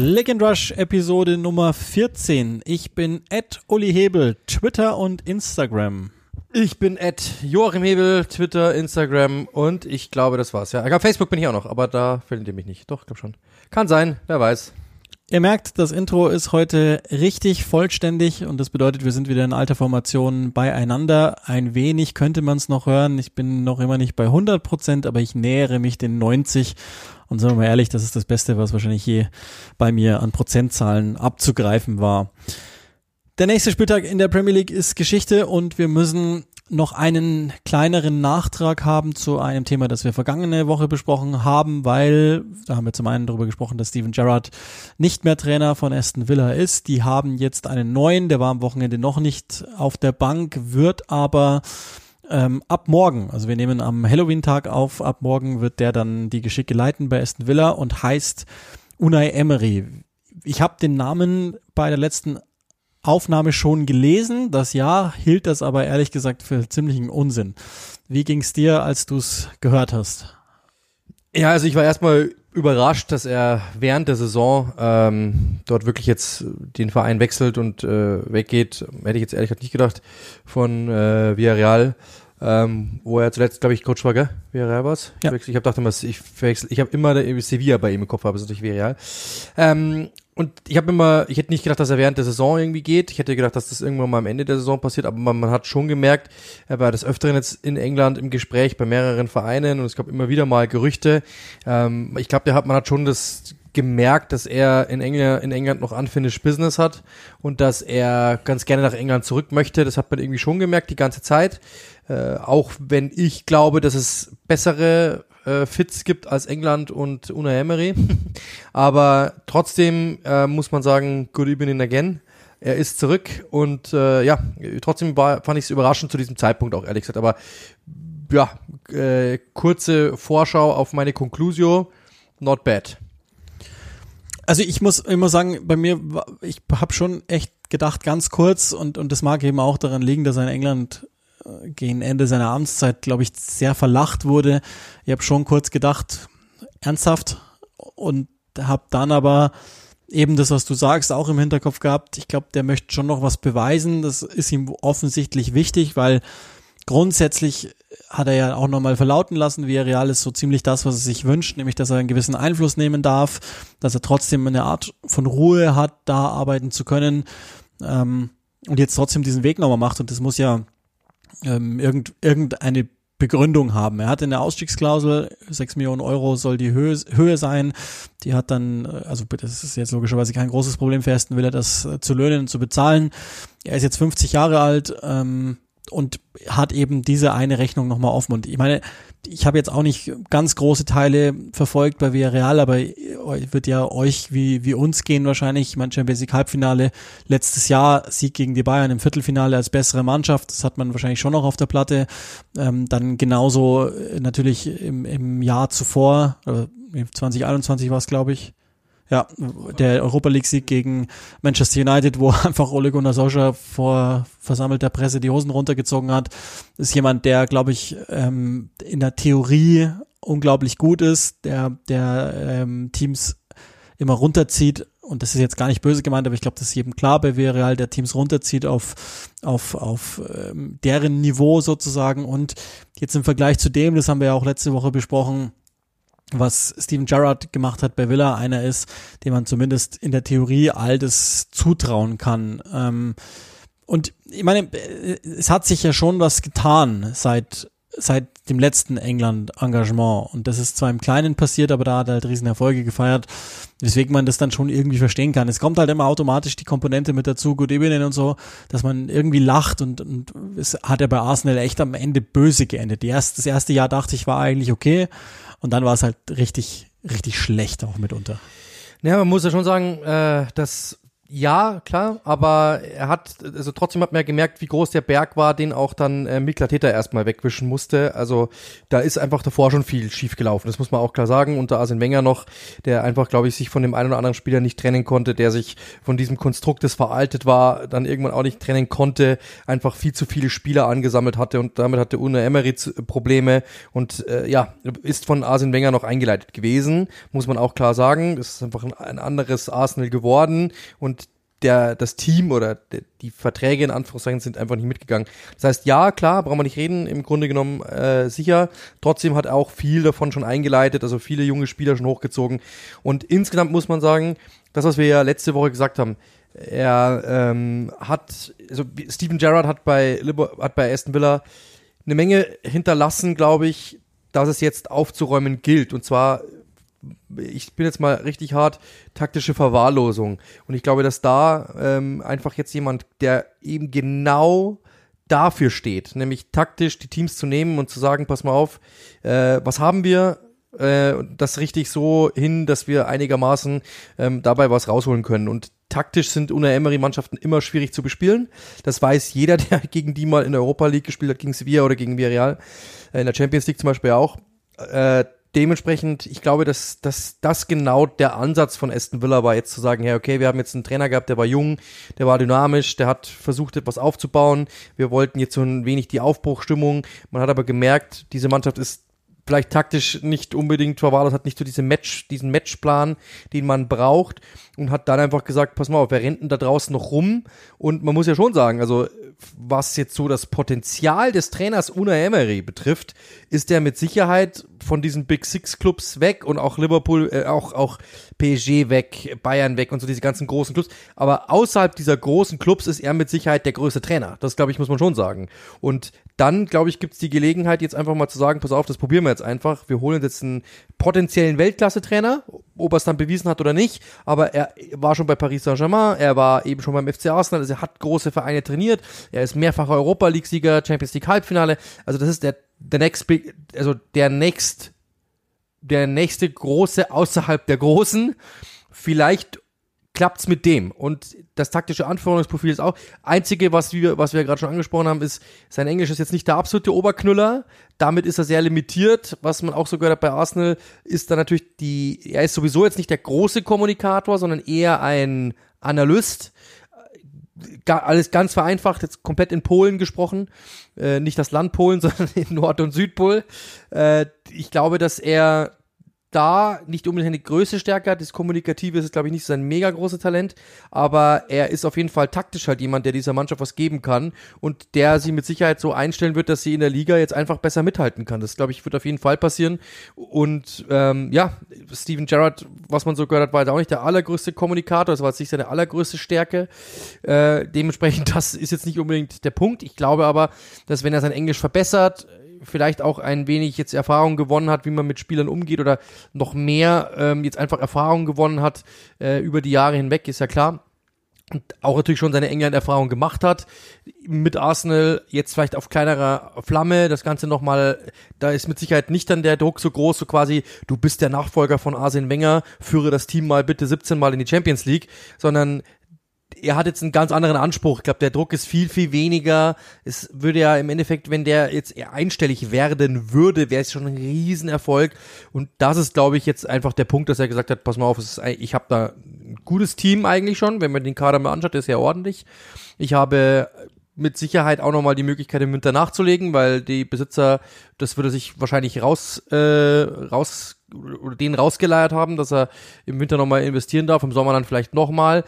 Lick and Rush Episode Nummer 14. Ich bin Ed Uli Hebel, Twitter und Instagram. Ich bin Ed Joachim Hebel, Twitter, Instagram und ich glaube, das war's. Ja, Facebook bin ich auch noch, aber da findet ihr mich nicht. Doch, glaub schon. Kann sein, wer weiß. Ihr merkt, das Intro ist heute richtig vollständig und das bedeutet, wir sind wieder in alter Formation beieinander. Ein wenig könnte man es noch hören. Ich bin noch immer nicht bei 100 Prozent, aber ich nähere mich den 90 und sagen wir mal ehrlich, das ist das Beste, was wahrscheinlich je bei mir an Prozentzahlen abzugreifen war. Der nächste Spieltag in der Premier League ist Geschichte und wir müssen noch einen kleineren Nachtrag haben zu einem Thema, das wir vergangene Woche besprochen haben, weil da haben wir zum einen darüber gesprochen, dass Steven Gerrard nicht mehr Trainer von Aston Villa ist. Die haben jetzt einen neuen, der war am Wochenende noch nicht auf der Bank, wird aber ähm, ab morgen, also wir nehmen am Halloween-Tag auf, ab morgen wird der dann die Geschicke leiten bei Aston Villa und heißt Unai Emery. Ich habe den Namen bei der letzten Aufnahme schon gelesen. Das Jahr hielt das aber ehrlich gesagt für ziemlichen Unsinn. Wie ging's dir, als du's gehört hast? Ja, also ich war erstmal überrascht, dass er während der Saison ähm, dort wirklich jetzt den Verein wechselt und äh, weggeht. Hätte ich jetzt ehrlich gesagt nicht gedacht von äh, Villarreal. Ähm, wo er zuletzt, glaube ich, Coach war, gell? Villarreal war's? Ja. Ich habe gedacht, ich verwechsel, ich habe immer Sevilla bei ihm im Kopf, aber es ist natürlich Villarreal. Ähm, und ich habe immer, ich hätte nicht gedacht, dass er während der Saison irgendwie geht. Ich hätte gedacht, dass das irgendwann mal am Ende der Saison passiert, aber man, man hat schon gemerkt, er war des Öfteren jetzt in England im Gespräch bei mehreren Vereinen und es gab immer wieder mal Gerüchte. Ähm, ich glaube, der hat, man hat schon das gemerkt, dass er in England, in England noch unfinished Business hat und dass er ganz gerne nach England zurück möchte. Das hat man irgendwie schon gemerkt die ganze Zeit. Äh, auch wenn ich glaube, dass es bessere äh, Fits gibt als England und Una Emery. Aber trotzdem äh, muss man sagen, good evening again. Er ist zurück und äh, ja, trotzdem war, fand ich es überraschend zu diesem Zeitpunkt auch ehrlich gesagt. Aber ja, äh, kurze Vorschau auf meine Conclusio, not bad. Also ich muss immer sagen, bei mir, ich habe schon echt gedacht, ganz kurz, und, und das mag eben auch daran liegen, dass er in England gegen Ende seiner Amtszeit, glaube ich, sehr verlacht wurde. Ich habe schon kurz gedacht, ernsthaft und habe dann aber eben das, was du sagst, auch im Hinterkopf gehabt. Ich glaube, der möchte schon noch was beweisen. Das ist ihm offensichtlich wichtig, weil grundsätzlich hat er ja auch nochmal verlauten lassen, wie er real ist so ziemlich das, was er sich wünscht, nämlich, dass er einen gewissen Einfluss nehmen darf, dass er trotzdem eine Art von Ruhe hat, da arbeiten zu können ähm, und jetzt trotzdem diesen Weg nochmal macht und das muss ja ähm, irgend, irgendeine Begründung haben. Er hat in der Ausstiegsklausel, 6 Millionen Euro soll die Höhe, Höhe sein. Die hat dann, äh, also das ist jetzt logischerweise kein großes Problem für Aston Villa, das äh, zu löhnen und zu bezahlen. Er ist jetzt 50 Jahre alt ähm, und hat eben diese eine Rechnung nochmal offen. Und ich meine, ich habe jetzt auch nicht ganz große Teile verfolgt bei Villarreal, aber wird ja euch wie, wie uns gehen wahrscheinlich. Ich meine, Champions League Halbfinale letztes Jahr, Sieg gegen die Bayern im Viertelfinale als bessere Mannschaft, das hat man wahrscheinlich schon noch auf der Platte. Ähm, dann genauso äh, natürlich im, im Jahr zuvor, 2021 war es, glaube ich, ja, der Europa League Sieg gegen Manchester United, wo einfach Ole Gunnar Solskjaer vor versammelter Presse die Hosen runtergezogen hat, ist jemand, der, glaube ich, ähm, in der Theorie unglaublich gut ist, der, der ähm, Teams immer runterzieht. Und das ist jetzt gar nicht böse gemeint, aber ich glaube, das ist jedem klar bei Villarreal, der Teams runterzieht auf, auf, auf ähm, deren Niveau sozusagen. Und jetzt im Vergleich zu dem, das haben wir ja auch letzte Woche besprochen, was Steven Gerrard gemacht hat bei Villa, einer ist, dem man zumindest in der Theorie all das zutrauen kann. Ähm, und ich meine, es hat sich ja schon was getan seit seit dem letzten England-Engagement. Und das ist zwar im Kleinen passiert, aber da hat er halt riesen Erfolge gefeiert, weswegen man das dann schon irgendwie verstehen kann. Es kommt halt immer automatisch die Komponente mit dazu, Good Evening und so, dass man irgendwie lacht und, und es hat ja bei Arsenal echt am Ende böse geendet. Die erst, das erste Jahr dachte ich, war eigentlich okay und dann war es halt richtig, richtig schlecht auch mitunter. Ja, man muss ja schon sagen, äh, dass Ja, klar, aber er hat, also trotzdem hat man ja gemerkt, wie groß der Berg war, den auch dann äh, Mikla Täter erstmal wegwischen musste. Also da ist einfach davor schon viel schief gelaufen. Das muss man auch klar sagen. Unter Arsene Wenger noch, der einfach, glaube ich, sich von dem einen oder anderen Spieler nicht trennen konnte, der sich von diesem Konstrukt, das veraltet war, dann irgendwann auch nicht trennen konnte, einfach viel zu viele Spieler angesammelt hatte und damit hatte Une Emery Probleme und äh, ja, ist von Arsene Wenger noch eingeleitet gewesen, muss man auch klar sagen. Das ist einfach ein, ein anderes Arsenal geworden und der, das Team oder der, die Verträge in Anführungszeichen sind einfach nicht mitgegangen. Das heißt, ja, klar, brauchen wir nicht reden, im Grunde genommen äh, sicher. Trotzdem hat er auch viel davon schon eingeleitet, also viele junge Spieler schon hochgezogen. Und insgesamt muss man sagen, das, was wir ja letzte Woche gesagt haben, er ähm, hat, also Steven Gerrard hat bei, hat bei Aston Villa eine Menge hinterlassen, glaube ich, dass es jetzt aufzuräumen gilt. Und zwar ich bin jetzt mal richtig hart, taktische Verwahrlosung. Und ich glaube, dass da ähm, einfach jetzt jemand, der eben genau dafür steht, nämlich taktisch die Teams zu nehmen und zu sagen, pass mal auf, äh, was haben wir, äh, das richtig so hin, dass wir einigermaßen ähm, dabei was rausholen können. Und taktisch sind Una Emery-Mannschaften immer schwierig zu bespielen. Das weiß jeder, der gegen die mal in der Europa League gespielt hat, gegen Sevilla oder gegen Villarreal, äh, in der Champions League zum Beispiel auch. Äh, dementsprechend, ich glaube, dass, dass das genau der Ansatz von Aston Villa war, jetzt zu sagen, ja, okay, wir haben jetzt einen Trainer gehabt, der war jung, der war dynamisch, der hat versucht, etwas aufzubauen. Wir wollten jetzt so ein wenig die Aufbruchstimmung. Man hat aber gemerkt, diese Mannschaft ist vielleicht taktisch nicht unbedingt verwahrlos, hat nicht so diese Match, diesen Matchplan, den man braucht und hat dann einfach gesagt, pass mal auf, wir renten da draußen noch rum und man muss ja schon sagen, also was jetzt so das Potenzial des Trainers Una Emery betrifft, ist er mit Sicherheit von diesen Big Six Clubs weg und auch Liverpool, äh, auch, auch PSG weg, Bayern weg und so diese ganzen großen Clubs. Aber außerhalb dieser großen Clubs ist er mit Sicherheit der größte Trainer. Das, glaube ich, muss man schon sagen. Und dann, glaube ich, gibt es die Gelegenheit, jetzt einfach mal zu sagen, pass auf, das probieren wir jetzt einfach. Wir holen jetzt einen potenziellen Weltklasse-Trainer, ob er es dann bewiesen hat oder nicht. Aber er war schon bei Paris Saint-Germain, er war eben schon beim FC Arsenal, also er hat große Vereine trainiert, er ist mehrfacher Europa League-Sieger, Champions League Halbfinale. Also das ist der, der next big, also der next, der nächste große außerhalb der Großen. Vielleicht klappt's mit dem. Und das taktische Anforderungsprofil ist auch. Einzige, was wir, was wir gerade schon angesprochen haben, ist, sein Englisch ist jetzt nicht der absolute Oberknüller. Damit ist er sehr limitiert. Was man auch so gehört hat bei Arsenal, ist dann natürlich die, er ist sowieso jetzt nicht der große Kommunikator, sondern eher ein Analyst. Alles ganz vereinfacht, jetzt komplett in Polen gesprochen. Äh, nicht das Land Polen, sondern in Nord- und Südpol. Äh, ich glaube, dass er da nicht unbedingt eine größte Stärke hat. Das Kommunikative ist, glaube ich, nicht sein mega großes Talent, aber er ist auf jeden Fall taktisch halt jemand, der dieser Mannschaft was geben kann und der sie mit Sicherheit so einstellen wird, dass sie in der Liga jetzt einfach besser mithalten kann. Das, glaube ich, wird auf jeden Fall passieren. Und ähm, ja, Steven Gerrard, was man so gehört hat, war jetzt auch nicht der allergrößte Kommunikator, das war jetzt nicht seine allergrößte Stärke. Äh, dementsprechend, das ist jetzt nicht unbedingt der Punkt. Ich glaube aber, dass wenn er sein Englisch verbessert, vielleicht auch ein wenig jetzt Erfahrung gewonnen hat, wie man mit Spielern umgeht oder noch mehr ähm, jetzt einfach Erfahrung gewonnen hat äh, über die Jahre hinweg, ist ja klar. Und auch natürlich schon seine England-Erfahrung gemacht hat, mit Arsenal jetzt vielleicht auf kleinerer Flamme, das Ganze nochmal, da ist mit Sicherheit nicht dann der Druck so groß, so quasi, du bist der Nachfolger von Arsene Wenger, führe das Team mal bitte 17 Mal in die Champions League, sondern er hat jetzt einen ganz anderen Anspruch. Ich glaube, der Druck ist viel, viel weniger. Es würde ja im Endeffekt, wenn der jetzt einstellig werden würde, wäre es schon ein Riesenerfolg. Und das ist, glaube ich, jetzt einfach der Punkt, dass er gesagt hat, pass mal auf, ist, ich habe da ein gutes Team eigentlich schon. Wenn man den Kader mal anschaut, ist ja ordentlich. Ich habe mit Sicherheit auch nochmal die Möglichkeit im Winter nachzulegen, weil die Besitzer, das würde sich wahrscheinlich raus, äh, raus oder den rausgeleiert haben, dass er im Winter nochmal investieren darf, im Sommer dann vielleicht nochmal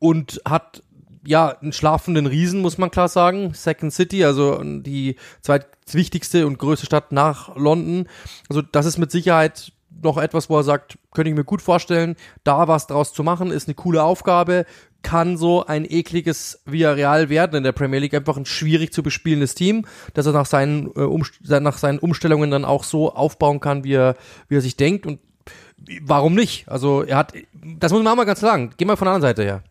und hat ja einen schlafenden Riesen, muss man klar sagen. Second City, also die zweitwichtigste und größte Stadt nach London. Also das ist mit Sicherheit noch etwas, wo er sagt, könnte ich mir gut vorstellen, da was draus zu machen, ist eine coole Aufgabe, kann so ein ekliges Villarreal werden in der Premier League, einfach ein schwierig zu bespielendes Team, dass er nach seinen, äh, um, nach seinen Umstellungen dann auch so aufbauen kann, wie er, wie er sich denkt und warum nicht? Also er hat, das muss man auch mal ganz sagen, geh mal von der anderen Seite her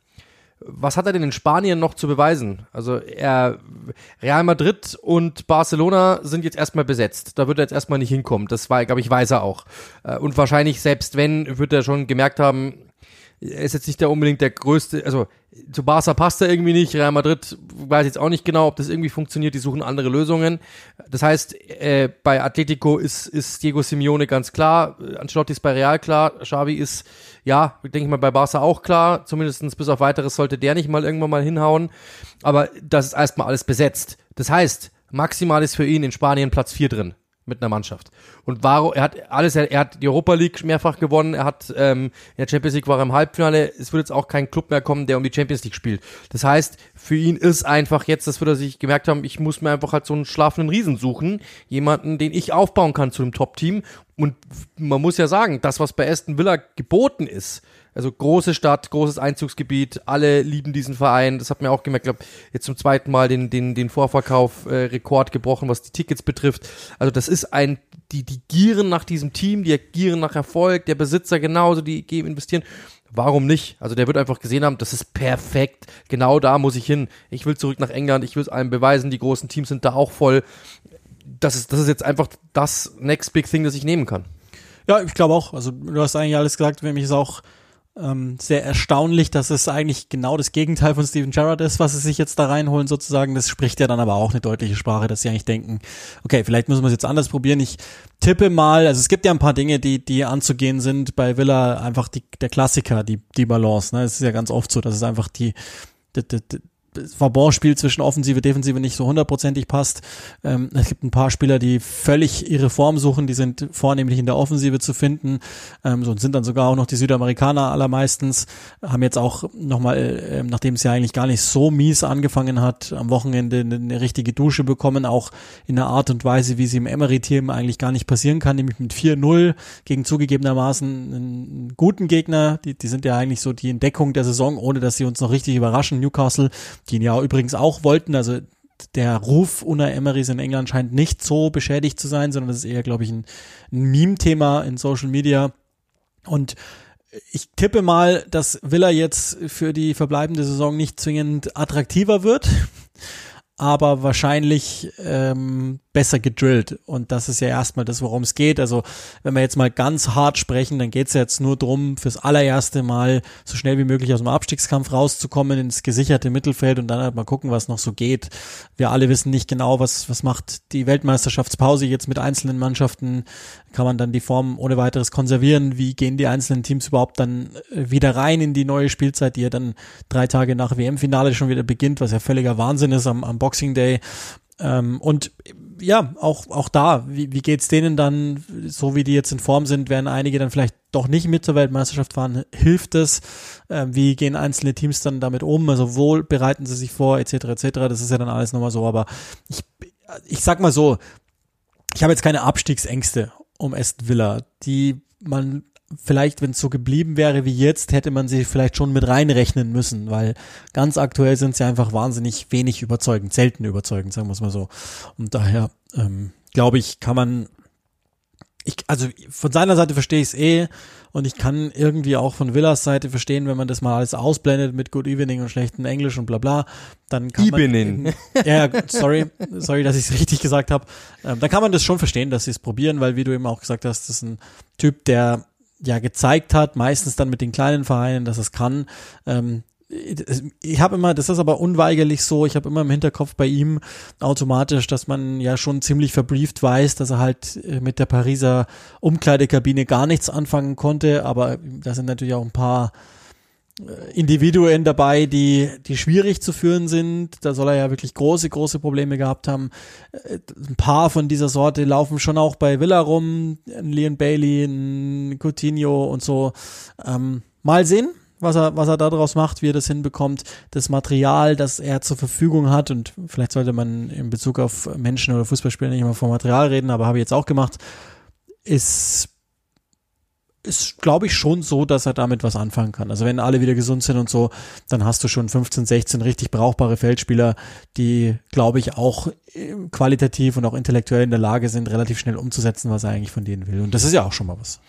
was hat er denn in Spanien noch zu beweisen? Also er Real Madrid und Barcelona sind jetzt erstmal besetzt. Da wird er jetzt erstmal nicht hinkommen. Das war, glaube ich, weiß er auch. Äh, und wahrscheinlich selbst wenn, wird er schon gemerkt haben, er ist jetzt nicht der unbedingt der größte, also zu Barca passt er irgendwie nicht. Real Madrid weiß jetzt auch nicht genau, ob das irgendwie funktioniert. Die suchen andere Lösungen. Das heißt, äh, bei Atletico ist, ist Diego Simeone ganz klar. Ancelotti ist bei Real klar. Xavi ist, ja, denke ich mal, bei Barca auch klar. Zumindestens bis auf weiteres sollte der nicht mal irgendwann mal hinhauen. Aber das ist erstmal alles besetzt. Das heißt, maximal ist für ihn in Spanien Platz 4 drin mit einer Mannschaft. Und warum, er hat alles, er, er, hat die Europa League mehrfach gewonnen, er hat ähm, in der Champions League war er im Halbfinale, es wird jetzt auch kein Club mehr kommen, der um die Champions League spielt. Das heißt, für ihn ist einfach jetzt, das wird er sich gemerkt haben, ich muss mir einfach halt so einen schlafenden Riesen suchen, jemanden, den ich aufbauen kann zu einem Top-Team. Und man muss ja sagen, das, was bei Aston Villa geboten ist, also große Stadt, großes Einzugsgebiet, alle lieben diesen Verein. Das hat mir auch gemerkt, ich glaube, jetzt zum zweiten Mal den, den, den Vorverkauf-Rekord äh, gebrochen, was die Tickets betrifft. Also das ist ein, die, die gieren nach diesem Team, die gieren nach Erfolg, der Besitzer genauso, die geben investieren. Warum nicht? Also der wird einfach gesehen haben, das ist perfekt. Genau da muss ich hin. Ich will zurück nach England. Ich will es einem beweisen. Die großen Teams sind da auch voll. Das ist, das ist jetzt einfach das Next Big Thing, das ich nehmen kann. Ja, ich glaube auch. Also du hast eigentlich alles gesagt. Mich ist auch ähm, sehr erstaunlich, dass es eigentlich genau das Gegenteil von Steven Gerrard ist, was sie sich jetzt da reinholen sozusagen. Das spricht ja dann aber auch eine deutliche Sprache, dass sie eigentlich denken, okay, vielleicht müssen wir es jetzt anders probieren. Ich tippe mal, also es gibt ja ein paar Dinge, die, die anzugehen sind bei Villa, einfach die, der Klassiker, die, die Balance. Ne? Es ist ja ganz oft so, dass es einfach die, die, die Verbandspiel zwischen Offensive, Defensive nicht so hundertprozentig passt. Ähm, es gibt ein paar Spieler, die völlig ihre Form suchen, die sind vornehmlich in der Offensive zu finden ähm, so, und sind dann sogar auch noch die Südamerikaner allermeistens. Haben jetzt auch nochmal, äh, nachdem es ja eigentlich gar nicht so mies angefangen hat, am Wochenende eine, eine richtige Dusche bekommen, auch in einer Art und Weise, wie sie im Emery-Team eigentlich gar nicht passieren kann, nämlich mit 4-0 gegen zugegebenermaßen einen guten Gegner. Die, die sind ja eigentlich so die Entdeckung der Saison, ohne dass sie uns noch richtig überraschen. Newcastle die ihn ja übrigens auch wollten. Also der Ruf Una Emerys in England scheint nicht so beschädigt zu sein, sondern das ist eher, glaube ich, ein, ein Meme-Thema in Social Media. Und ich tippe mal, dass Villa jetzt für die verbleibende Saison nicht zwingend attraktiver wird, aber wahrscheinlich ähm, besser gedrillt. Und das ist ja erstmal das, worum es geht. Also wenn wir jetzt mal ganz hart sprechen, dann geht es jetzt nur darum, fürs allererste Mal so schnell wie möglich aus dem Abstiegskampf rauszukommen ins gesicherte Mittelfeld und dann halt mal gucken, was noch so geht. Wir alle wissen nicht genau, was, was macht die Weltmeisterschaftspause jetzt mit einzelnen Mannschaften. Kann man dann die Form ohne weiteres konservieren? Wie gehen die einzelnen Teams überhaupt dann äh, wieder rein in die neue Spielzeit, die ja dann drei Tage nach WM-Finale schon wieder beginnt, was ja völliger Wahnsinn ist am, am Boxing Day. Ähm, und ja, auch, auch da, wie, wie geht's denen dann, so wie die jetzt in Form sind, werden einige dann vielleicht doch nicht mit zur Weltmeisterschaft fahren, hilft es? Ähm, wie gehen einzelne Teams dann damit um? Also wo bereiten sie sich vor, etc., etc., das ist ja dann alles nochmal so, aber ich, ich sag mal so, ich habe jetzt keine Abstiegsängste um Aston Villa, die man vielleicht, wenn es so geblieben wäre wie jetzt, hätte man sie vielleicht schon mit reinrechnen müssen, weil ganz aktuell sind sie einfach wahnsinnig wenig überzeugend, selten überzeugend, sagen wir es mal so. Und daher ähm, glaube ich, kann man, ich, also von seiner Seite verstehe ich es eh und ich kann irgendwie auch von Villas Seite verstehen, wenn man das mal alles ausblendet mit Good Evening und schlechten Englisch und bla bla, dann kann Evening. man. Ja, sorry, sorry, dass ich es richtig gesagt habe. Ähm, dann kann man das schon verstehen, dass sie es probieren, weil wie du eben auch gesagt hast, das ist ein Typ, der ja gezeigt hat, meistens dann mit den kleinen Vereinen, dass es kann. Ähm, ich habe immer, das ist aber unweigerlich so, ich habe immer im Hinterkopf bei ihm automatisch, dass man ja schon ziemlich verbrieft weiß, dass er halt äh, mit der Pariser Umkleidekabine gar nichts anfangen konnte, aber da sind natürlich auch ein paar Individuen dabei, die, die schwierig zu führen sind. Da soll er ja wirklich große, große Probleme gehabt haben. Äh, ein paar von dieser Sorte laufen schon auch bei Villa rum. Ein Leon Bailey, ein Coutinho und so. Ähm, mal sehen, was er, was er daraus macht, wie er das hinbekommt. Das Material, das er zur Verfügung hat und vielleicht sollte man in Bezug auf Menschen oder Fußballspieler nicht immer vom Material reden, aber habe ich jetzt auch gemacht, ist ist, glaube ich, schon so, dass er damit was anfangen kann. Also wenn alle wieder gesund sind und so, dann hast du schon 15, 16 richtig brauchbare Feldspieler, die, glaube ich, auch äh, qualitativ und auch intellektuell in der Lage sind, relativ schnell umzusetzen, was er eigentlich von denen will. Und das ist ja auch schon mal was.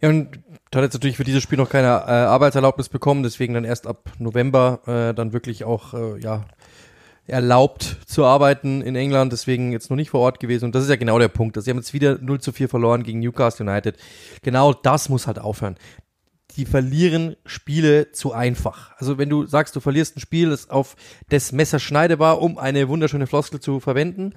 Ja, und hat jetzt natürlich für dieses Spiel noch keine äh, Arbeitserlaubnis bekommen, deswegen dann erst ab November äh, dann wirklich auch äh, ja erlaubt zu arbeiten in England, deswegen jetzt noch nicht vor Ort gewesen. Und das ist ja genau der Punkt. Also sie haben jetzt wieder 0 zu 4 verloren gegen Newcastle United. Genau das muss halt aufhören. die verlieren Spiele zu einfach. Also wenn du sagst, du verlierst ein Spiel, das auf das Messer schneidebar, um eine wunderschöne Floskel zu verwenden,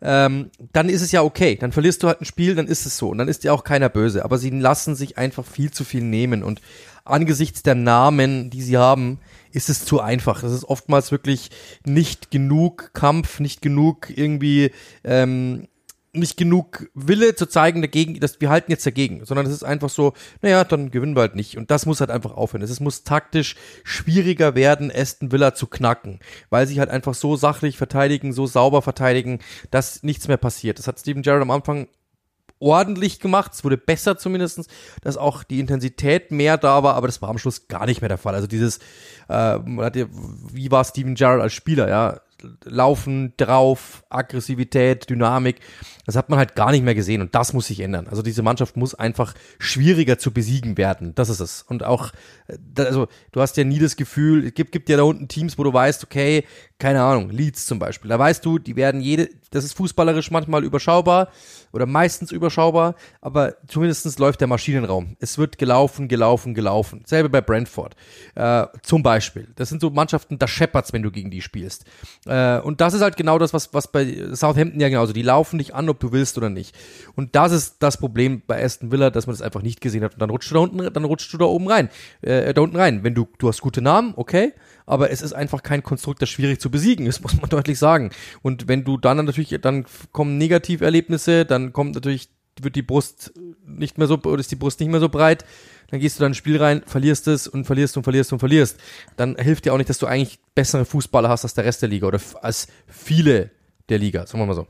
ähm, dann ist es ja okay. Dann verlierst du halt ein Spiel, dann ist es so. Und dann ist dir auch keiner böse. Aber sie lassen sich einfach viel zu viel nehmen. Und angesichts der Namen, die sie haben, ist es zu einfach. Das ist oftmals wirklich nicht genug Kampf, nicht genug irgendwie ähm, nicht genug Wille zu zeigen dagegen, dass wir halten jetzt dagegen, sondern es ist einfach so, naja, dann gewinnen wir halt nicht. Und das muss halt einfach aufhören. Es muss taktisch schwieriger werden, Aston Villa zu knacken, weil sie halt einfach so sachlich verteidigen, so sauber verteidigen, dass nichts mehr passiert. Das hat Steven Gerrard am Anfang ordentlich gemacht, es wurde besser zumindestens, dass auch die Intensität mehr da war, aber das war am Schluss gar nicht mehr der Fall. Also dieses, äh, wie war Steven Gerrard als Spieler, ja, Laufen drauf, Aggressivität, Dynamik, das hat man halt gar nicht mehr gesehen und das muss sich ändern. Also diese Mannschaft muss einfach schwieriger zu besiegen werden. Das ist es. Und auch, äh, also du hast ja nie das Gefühl, es gibt, gibt ja da unten Teams, wo du weißt, okay, keine Ahnung, Leeds zum Beispiel. Da weißt du, die werden jede, das ist fußballerisch manchmal überschaubar oder meistens überschaubar, aber zumindestens läuft der Maschinenraum. Es wird gelaufen, gelaufen, gelaufen. Selbe bei Brentford äh, zum Beispiel. Das sind so Mannschaften, da scheppert's, wenn du gegen die spielst. Äh, und das ist halt genau das, was, was bei Southampton ja genauso. Die laufen dich an, ob du willst oder nicht. Und das ist das Problem bei Aston Villa, dass man das einfach nicht gesehen hat. Und dann rutschst du da unten, dann rutschst du da oben rein, äh, da unten rein. Wenn du, du hast gute Namen, okay, aber es ist einfach kein Konstrukt, das schwierig zu besiegen ist, muss man deutlich sagen. Und wenn du dann natürlich, dann kommen Negativerlebnisse, dann kommt natürlich, wird die Brust nicht mehr so, oder ist die Brust nicht mehr so breit, dann gehst du dann ins Spiel rein, verlierst es und verlierst und verlierst und verlierst. Dann hilft dir auch nicht, dass du eigentlich bessere Fußballer hast als der Rest der Liga oder als viele der Liga, sagen wir mal so.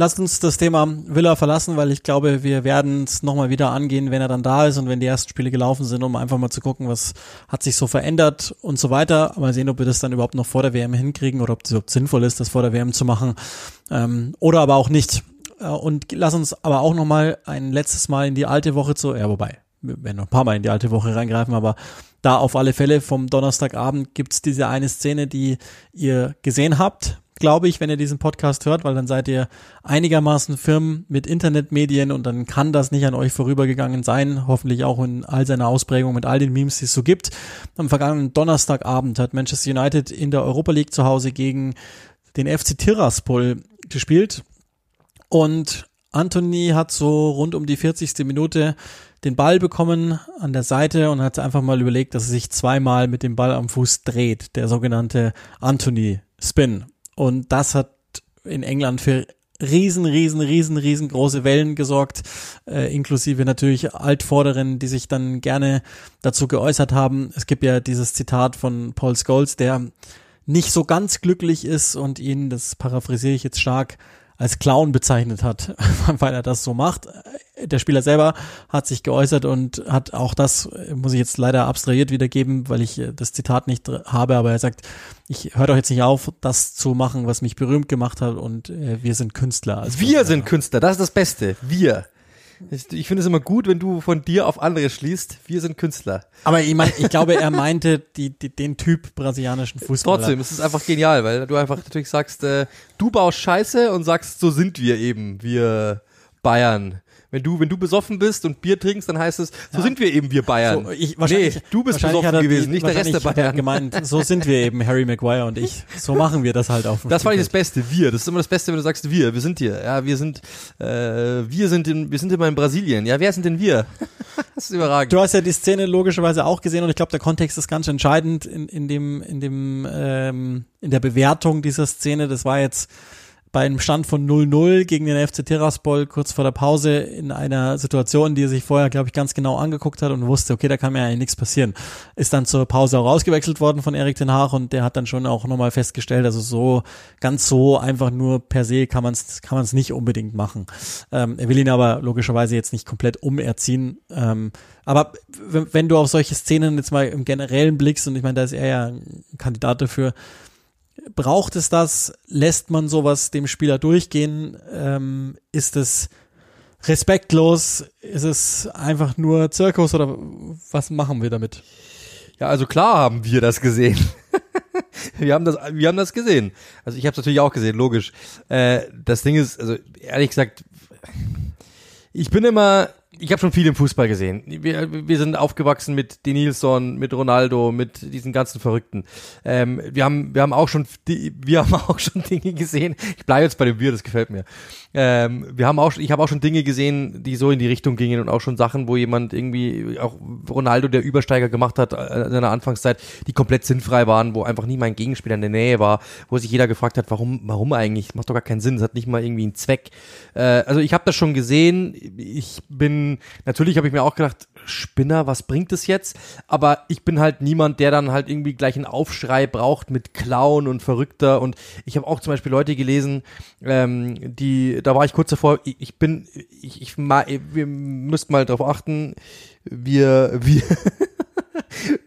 Lasst uns das Thema Villa verlassen, weil ich glaube, wir werden es nochmal wieder angehen, wenn er dann da ist und wenn die ersten Spiele gelaufen sind, um einfach mal zu gucken, was hat sich so verändert und so weiter. Mal sehen, ob wir das dann überhaupt noch vor der WM hinkriegen oder ob es überhaupt sinnvoll ist, das vor der WM zu machen. Ähm, oder aber auch nicht. Äh, und lass uns aber auch nochmal ein letztes Mal in die alte Woche zu, ja, wobei, wir werden noch ein paar Mal in die alte Woche reingreifen, aber da auf alle Fälle vom Donnerstagabend gibt's diese eine Szene, die ihr gesehen habt glaube ich, wenn ihr diesen Podcast hört, weil dann seid ihr einigermaßen firm mit Internetmedien und dann kann das nicht an euch vorübergegangen sein. Hoffentlich auch in all seiner Ausprägung mit all den Memes, die es so gibt. Am vergangenen Donnerstagabend hat Manchester United in der Europa League zu Hause gegen den FC Tiraspol gespielt und Anthony hat so rund um die 40. Minute den Ball bekommen an der Seite und hat einfach mal überlegt, dass er sich zweimal mit dem Ball am Fuß dreht, der sogenannte Anthony Spin. Und das hat in England für riesen, riesen, riesen, riesengroße Wellen gesorgt, äh, inklusive natürlich Altvorderen, die sich dann gerne dazu geäußert haben. Es gibt ja dieses Zitat von Paul Scholes, der nicht so ganz glücklich ist und ihn, das paraphrasiere ich jetzt stark, als Clown bezeichnet hat, weil er das so macht. Der Spieler selber hat sich geäußert und hat auch das, muss ich jetzt leider abstrahiert wiedergeben, weil ich das Zitat nicht habe, aber er sagt, ich höre doch jetzt nicht auf, das zu machen, was mich berühmt gemacht hat und äh, wir sind Künstler. Also wir sind Künstler, das ist das Beste. Wir. Ich, ich finde es immer gut, wenn du von dir auf andere schließt. Wir sind Künstler. Aber ich, mein, ich glaube, er meinte die, die, den Typ brasilianischen Fußballer. Trotzdem, es ist einfach genial, weil du einfach natürlich sagst, äh, du baust Scheiße und sagst, so sind wir eben, wir Bayern. Wenn du, wenn du besoffen bist und Bier trinkst, dann heißt es, so ja. sind wir eben wir Bayern. So, ich, wahrscheinlich, nee, du bist besoffen gewesen, nicht der Rest der Bayern. gemeint, so sind wir eben, Harry Maguire und ich. So machen wir das halt auf Das fand ich das Beste, wir. Das ist immer das Beste, wenn du sagst, wir, wir sind hier. Ja, wir sind, äh, wir sind in, wir sind immer in Brasilien. Ja, wer sind denn wir? das ist überragend. Du hast ja die Szene logischerweise auch gesehen und ich glaube, der Kontext ist ganz entscheidend in, in dem, in dem, ähm, in der Bewertung dieser Szene. Das war jetzt, bei einem Stand von 0-0 gegen den FC Tiraspol kurz vor der Pause in einer Situation, die er sich vorher, glaube ich, ganz genau angeguckt hat und wusste, okay, da kann mir eigentlich nichts passieren. Ist dann zur Pause auch rausgewechselt worden von Erik Ten Haag und der hat dann schon auch nochmal festgestellt, also so, ganz so einfach nur per se kann man es kann man's nicht unbedingt machen. Ähm, er will ihn aber logischerweise jetzt nicht komplett umerziehen. Ähm, aber wenn du auf solche Szenen jetzt mal im Generellen blickst, und ich meine, da ist er ja ein Kandidat dafür, braucht es das? Lässt man sowas dem Spieler durchgehen? Ähm, ist es respektlos? Ist es einfach nur Zirkus oder was machen wir damit? Ja, also klar haben wir das gesehen. wir haben das, wir haben das gesehen. Also ich habe es natürlich auch gesehen, logisch. Äh, das Ding ist, also ehrlich gesagt, ich bin immer ich habe schon viel im Fußball gesehen. Wir, wir sind aufgewachsen mit Denilson, mit Ronaldo, mit diesen ganzen Verrückten. Ähm, wir haben, wir haben auch schon, wir haben auch schon Dinge gesehen. Ich bleibe jetzt bei dem Wir, das gefällt mir. Ähm, wir haben auch, ich habe auch schon Dinge gesehen, die so in die Richtung gingen und auch schon Sachen, wo jemand irgendwie, auch Ronaldo, der Übersteiger gemacht hat äh, in seiner Anfangszeit, die komplett sinnfrei waren, wo einfach nie mein Gegenspieler in der Nähe war, wo sich jeder gefragt hat, warum, warum eigentlich? Das macht doch gar keinen Sinn, das hat nicht mal irgendwie einen Zweck. Äh, also ich habe das schon gesehen. Ich bin, natürlich habe ich mir auch gedacht, Spinner, was bringt es jetzt? Aber ich bin halt niemand, der dann halt irgendwie gleich einen Aufschrei braucht mit Clown und Verrückter. Und ich habe auch zum Beispiel Leute gelesen, ähm, die, da war ich kurz davor, ich, ich bin, ich, ich, wir müssten mal drauf achten, wir, wir,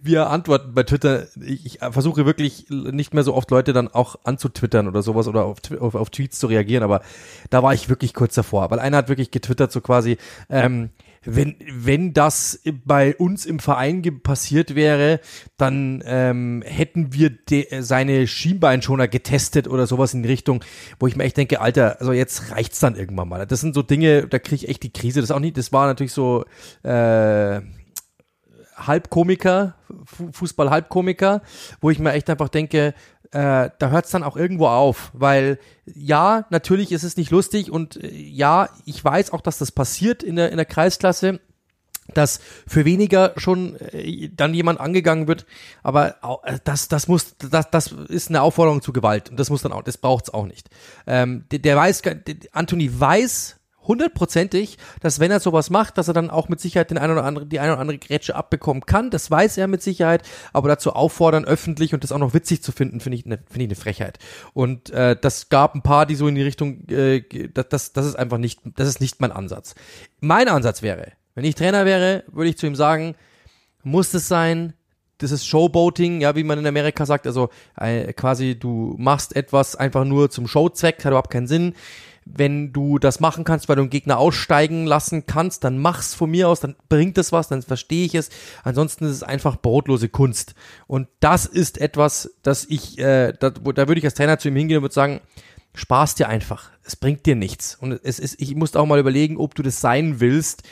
wir antworten bei Twitter. Ich, ich, versuche wirklich nicht mehr so oft Leute dann auch anzutwittern oder sowas oder auf, auf, auf Tweets zu reagieren, aber da war ich wirklich kurz davor, weil einer hat wirklich getwittert so quasi, ähm, wenn, wenn das bei uns im Verein passiert wäre, dann ähm, hätten wir seine Schienbeinschoner getestet oder sowas in die Richtung, wo ich mir echt denke, Alter, also jetzt reicht's dann irgendwann mal. Das sind so Dinge, da kriege ich echt die Krise. Das auch nicht, das war natürlich so äh, Halbkomiker, Fußball-Halbkomiker, wo ich mir echt einfach denke, äh, da hört es dann auch irgendwo auf, weil ja, natürlich ist es nicht lustig und äh, ja, ich weiß auch, dass das passiert in der, in der Kreisklasse, dass für weniger schon äh, dann jemand angegangen wird, aber äh, das, das muss, das, das ist eine Aufforderung zu Gewalt und das muss dann auch, das braucht's auch nicht. Ähm, der, der weiß, der, Anthony weiß, hundertprozentig, dass wenn er sowas macht, dass er dann auch mit Sicherheit den einen oder anderen, die eine oder andere Grätsche abbekommen kann. Das weiß er mit Sicherheit, aber dazu auffordern, öffentlich und das auch noch witzig zu finden, finde ich eine finde ich eine Frechheit. Und äh, das gab ein paar, die so in die Richtung, äh, das, das, das ist einfach nicht, das ist nicht mein Ansatz. Mein Ansatz wäre, wenn ich Trainer wäre, würde ich zu ihm sagen, muss es sein, das ist Showboating, ja, wie man in Amerika sagt, also äh, quasi du machst etwas einfach nur zum Showzweck, hat überhaupt keinen Sinn wenn du das machen kannst, weil du einen Gegner aussteigen lassen kannst, dann mach's von mir aus, dann bringt es was, dann verstehe ich es. Ansonsten ist es einfach brotlose Kunst. Und das ist etwas, das ich, äh, da, da würde ich als Trainer zu ihm hingehen und würde sagen, Spaß dir einfach. Es bringt dir nichts. Und es ist, ich musste auch mal überlegen, ob du das sein willst,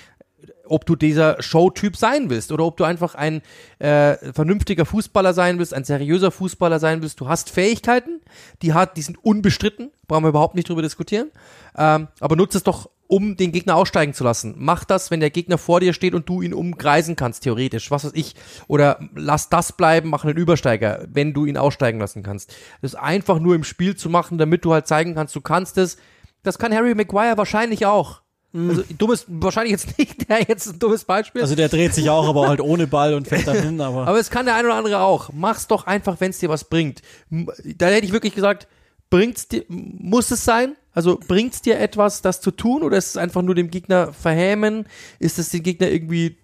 ob du dieser Showtyp sein willst oder ob du einfach ein äh, vernünftiger Fußballer sein willst, ein seriöser Fußballer sein willst. Du hast Fähigkeiten, die hat, die sind unbestritten, brauchen wir überhaupt nicht drüber diskutieren. Ähm, aber nutze es doch, um den Gegner aussteigen zu lassen. Mach das, wenn der Gegner vor dir steht und du ihn umkreisen kannst, theoretisch, was weiß ich. Oder lass das bleiben, mach einen Übersteiger, wenn du ihn aussteigen lassen kannst. Das einfach nur im Spiel zu machen, damit du halt zeigen kannst, du kannst es. Das kann Harry Maguire wahrscheinlich auch. Also dummes, wahrscheinlich jetzt nicht der jetzt ein dummes Beispiel. Also der dreht sich auch, aber halt ohne Ball und fällt dann hin. Aber, aber es kann der ein oder andere auch. Mach's doch einfach, wenn es dir was bringt. Da hätte ich wirklich gesagt, bringt's dir, muss es sein? Also bringt's dir etwas, das zu tun, oder ist es einfach nur dem Gegner verhämen? Ist es den Gegner irgendwie